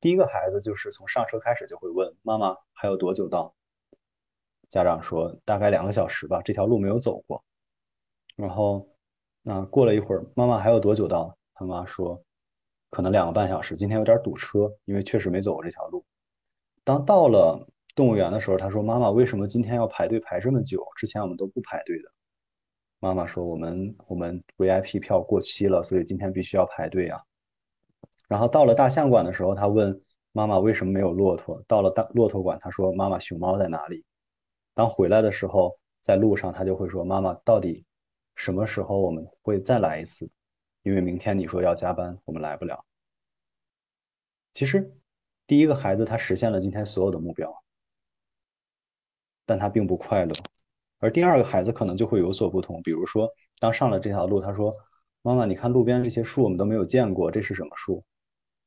第一个孩子就是从上车开始就会问妈妈还有多久到，家长说大概两个小时吧，这条路没有走过。然后，那过了一会儿，妈妈还有多久到？他妈说，可能两个半小时。今天有点堵车，因为确实没走过这条路。当到了动物园的时候，他说：“妈妈，为什么今天要排队排这么久？之前我们都不排队的。”妈妈说：“我们我们 VIP 票过期了，所以今天必须要排队啊。”然后到了大象馆的时候，他问妈妈为什么没有骆驼？到了大骆驼馆，他说：“妈妈，熊猫在哪里？”当回来的时候，在路上他就会说：“妈妈，到底什么时候我们会再来一次？因为明天你说要加班，我们来不了。”其实，第一个孩子他实现了今天所有的目标，但他并不快乐。而第二个孩子可能就会有所不同，比如说，当上了这条路，他说：“妈妈，你看路边这些树，我们都没有见过，这是什么树？”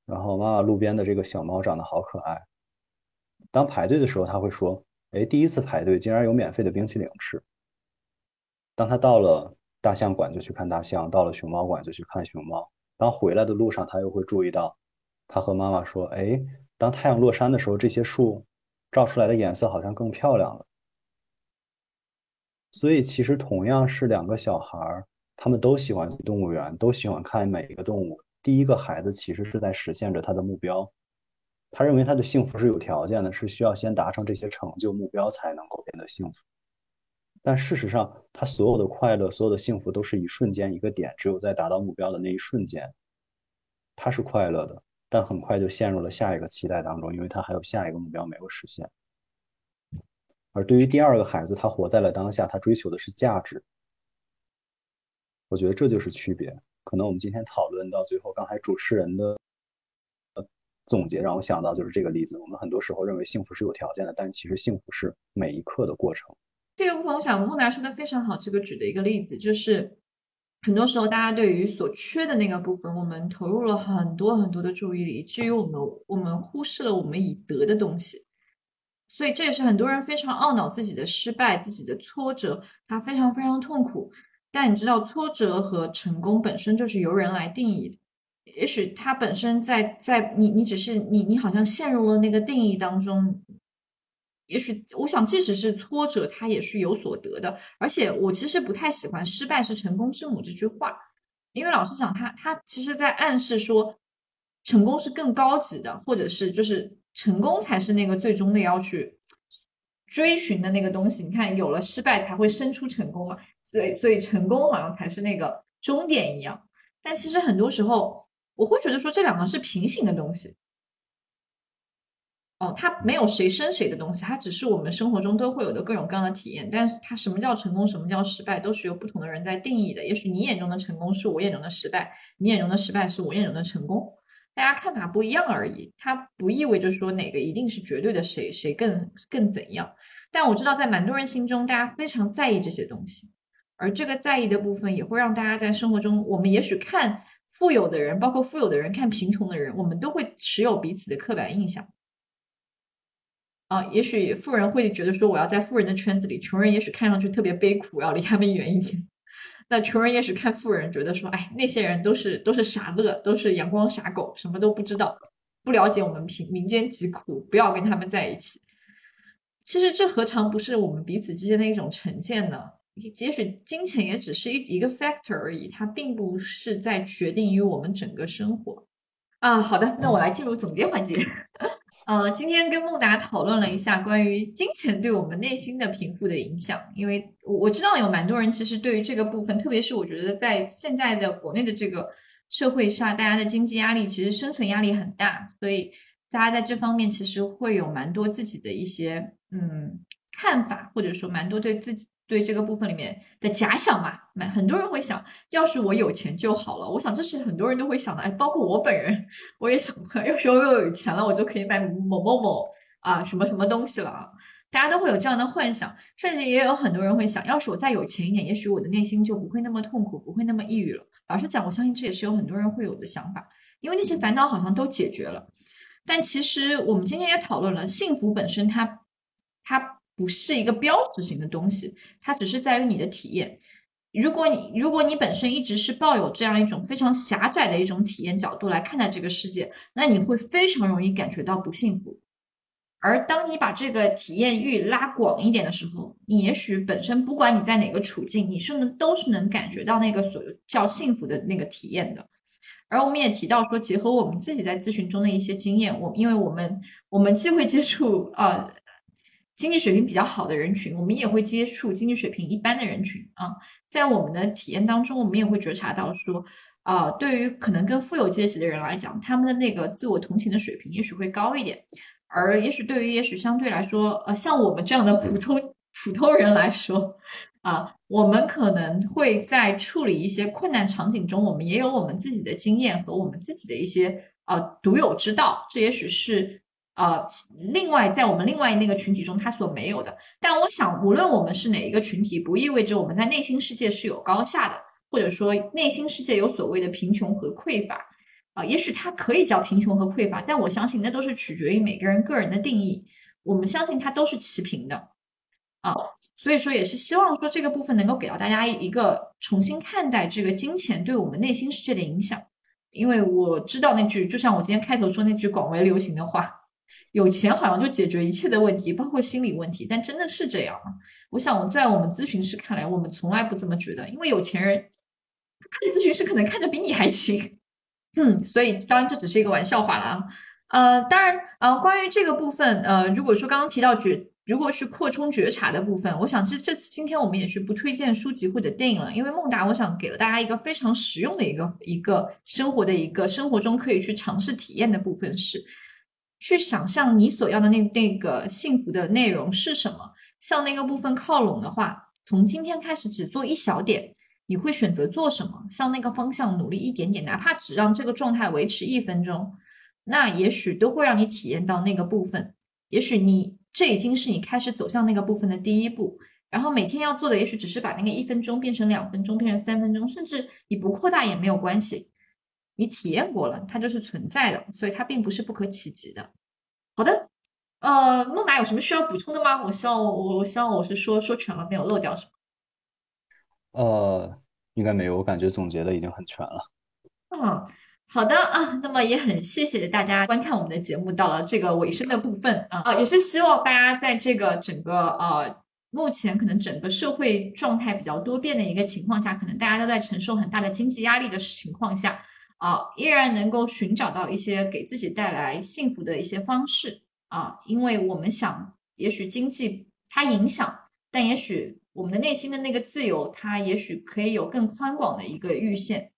然后妈妈，路边的这个小猫长得好可爱。当排队的时候，他会说：“哎，第一次排队竟然有免费的冰淇淋吃。”当他到了大象馆就去看大象，到了熊猫馆就去看熊猫。当回来的路上，他又会注意到，他和妈妈说：“哎，当太阳落山的时候，这些树照出来的颜色好像更漂亮了。”所以，其实同样是两个小孩，他们都喜欢去动物园，都喜欢看每一个动物。第一个孩子其实是在实现着他的目标。他认为他的幸福是有条件的，是需要先达成这些成就目标才能够变得幸福。但事实上，他所有的快乐、所有的幸福都是一瞬间、一个点，只有在达到目标的那一瞬间，他是快乐的，但很快就陷入了下一个期待当中，因为他还有下一个目标没有实现。而对于第二个孩子，他活在了当下，他追求的是价值。我觉得这就是区别。可能我们今天讨论到最后，刚才主持人的。总结让我想到就是这个例子。我们很多时候认为幸福是有条件的，但其实幸福是每一刻的过程。这个部分，我想孟达说的非常好。这个举的一个例子就是，很多时候大家对于所缺的那个部分，我们投入了很多很多的注意力，以至于我们我们忽视了我们已得的东西。所以这也是很多人非常懊恼自己的失败、自己的挫折，他非常非常痛苦。但你知道，挫折和成功本身就是由人来定义的。也许他本身在在你你只是你你好像陷入了那个定义当中。也许我想，即使是挫折，他也是有所得的。而且我其实不太喜欢“失败是成功之母”这句话，因为老实讲，他他其实在暗示说，成功是更高级的，或者是就是成功才是那个最终的要去追寻的那个东西。你看，有了失败才会生出成功嘛，所以所以成功好像才是那个终点一样。但其实很多时候。我会觉得说这两个是平行的东西，哦，它没有谁生谁的东西，它只是我们生活中都会有的各种各样的体验。但是它什么叫成功，什么叫失败，都是由不同的人在定义的。也许你眼中的成功是我眼中的失败，你眼中的失败是我眼中的成功，大家看法不一样而已。它不意味着说哪个一定是绝对的，谁谁更更怎样。但我知道在蛮多人心中，大家非常在意这些东西，而这个在意的部分也会让大家在生活中，我们也许看。富有的人，包括富有的人看贫穷的人，我们都会持有彼此的刻板印象。啊，也许富人会觉得说，我要在富人的圈子里；穷人也许看上去特别悲苦，要离他们远一点。那穷人也许看富人，觉得说，哎，那些人都是都是傻乐，都是阳光傻狗，什么都不知道，不了解我们贫民间疾苦，不要跟他们在一起。其实这何尝不是我们彼此之间的一种呈现呢？也许金钱也只是一一个 factor 而已，它并不是在决定于我们整个生活啊。好的，那我来进入总结环节。呃，今天跟孟达讨论了一下关于金钱对我们内心的贫富的影响，因为我我知道有蛮多人其实对于这个部分，特别是我觉得在现在的国内的这个社会下，大家的经济压力其实生存压力很大，所以大家在这方面其实会有蛮多自己的一些嗯看法，或者说蛮多对自己。对这个部分里面的假想嘛，蛮很多人会想，要是我有钱就好了。我想这是很多人都会想的，哎，包括我本人，我也想过，要是我有钱了，我就可以买某某某啊什么什么东西了啊。大家都会有这样的幻想，甚至也有很多人会想，要是我再有钱一点，也许我的内心就不会那么痛苦，不会那么抑郁了。老实讲，我相信这也是有很多人会有的想法，因为那些烦恼好像都解决了。但其实我们今天也讨论了，幸福本身它它。不是一个标志性的东西，它只是在于你的体验。如果你如果你本身一直是抱有这样一种非常狭窄的一种体验角度来看待这个世界，那你会非常容易感觉到不幸福。而当你把这个体验域拉广一点的时候，你也许本身不管你在哪个处境，你是能都是能感觉到那个所叫幸福的那个体验的。而我们也提到说，结合我们自己在咨询中的一些经验，我因为我们我们既会接触啊。经济水平比较好的人群，我们也会接触经济水平一般的人群啊。在我们的体验当中，我们也会觉察到说，啊，对于可能更富有阶级的人来讲，他们的那个自我同情的水平也许会高一点，而也许对于也许相对来说，呃，像我们这样的普通普通人来说，啊，我们可能会在处理一些困难场景中，我们也有我们自己的经验和我们自己的一些呃独有之道，这也许是呃另外在我们另外那个群体中他所没有的。但我想，无论我们是哪一个群体，不意味着我们在内心世界是有高下的，或者说内心世界有所谓的贫穷和匮乏啊。也许它可以叫贫穷和匮乏，但我相信那都是取决于每个人个人的定义。我们相信它都是齐平的。啊，所以说也是希望说这个部分能够给到大家一个重新看待这个金钱对我们内心世界的影响，因为我知道那句，就像我今天开头说那句广为流行的话，有钱好像就解决一切的问题，包括心理问题，但真的是这样吗？我想在我们咨询师看来，我们从来不这么觉得，因为有钱人看咨询师可能看得比你还清，嗯，所以当然这只是一个玩笑话了啊，呃，当然，呃，关于这个部分，呃，如果说刚刚提到觉。如果去扩充觉察的部分，我想这这次今天我们也是不推荐书籍或者电影了，因为孟达我想给了大家一个非常实用的一个一个生活的一个生活中可以去尝试体验的部分是，去想象你所要的那那个幸福的内容是什么，向那个部分靠拢的话，从今天开始只做一小点，你会选择做什么？向那个方向努力一点点，哪怕只让这个状态维持一分钟，那也许都会让你体验到那个部分，也许你。这已经是你开始走向那个部分的第一步，然后每天要做的也许只是把那个一分钟变成两分钟，变成三分钟，甚至你不扩大也没有关系。你体验过了，它就是存在的，所以它并不是不可企及的。好的，呃，孟达有什么需要补充的吗？我希望我我希望我是说说全了，没有漏掉什么。呃，应该没有，我感觉总结的已经很全了。嗯。好的啊，那么也很谢谢大家观看我们的节目，到了这个尾声的部分啊啊，也是希望大家在这个整个呃目前可能整个社会状态比较多变的一个情况下，可能大家都在承受很大的经济压力的情况下啊，依然能够寻找到一些给自己带来幸福的一些方式啊，因为我们想，也许经济它影响，但也许我们的内心的那个自由，它也许可以有更宽广的一个预限。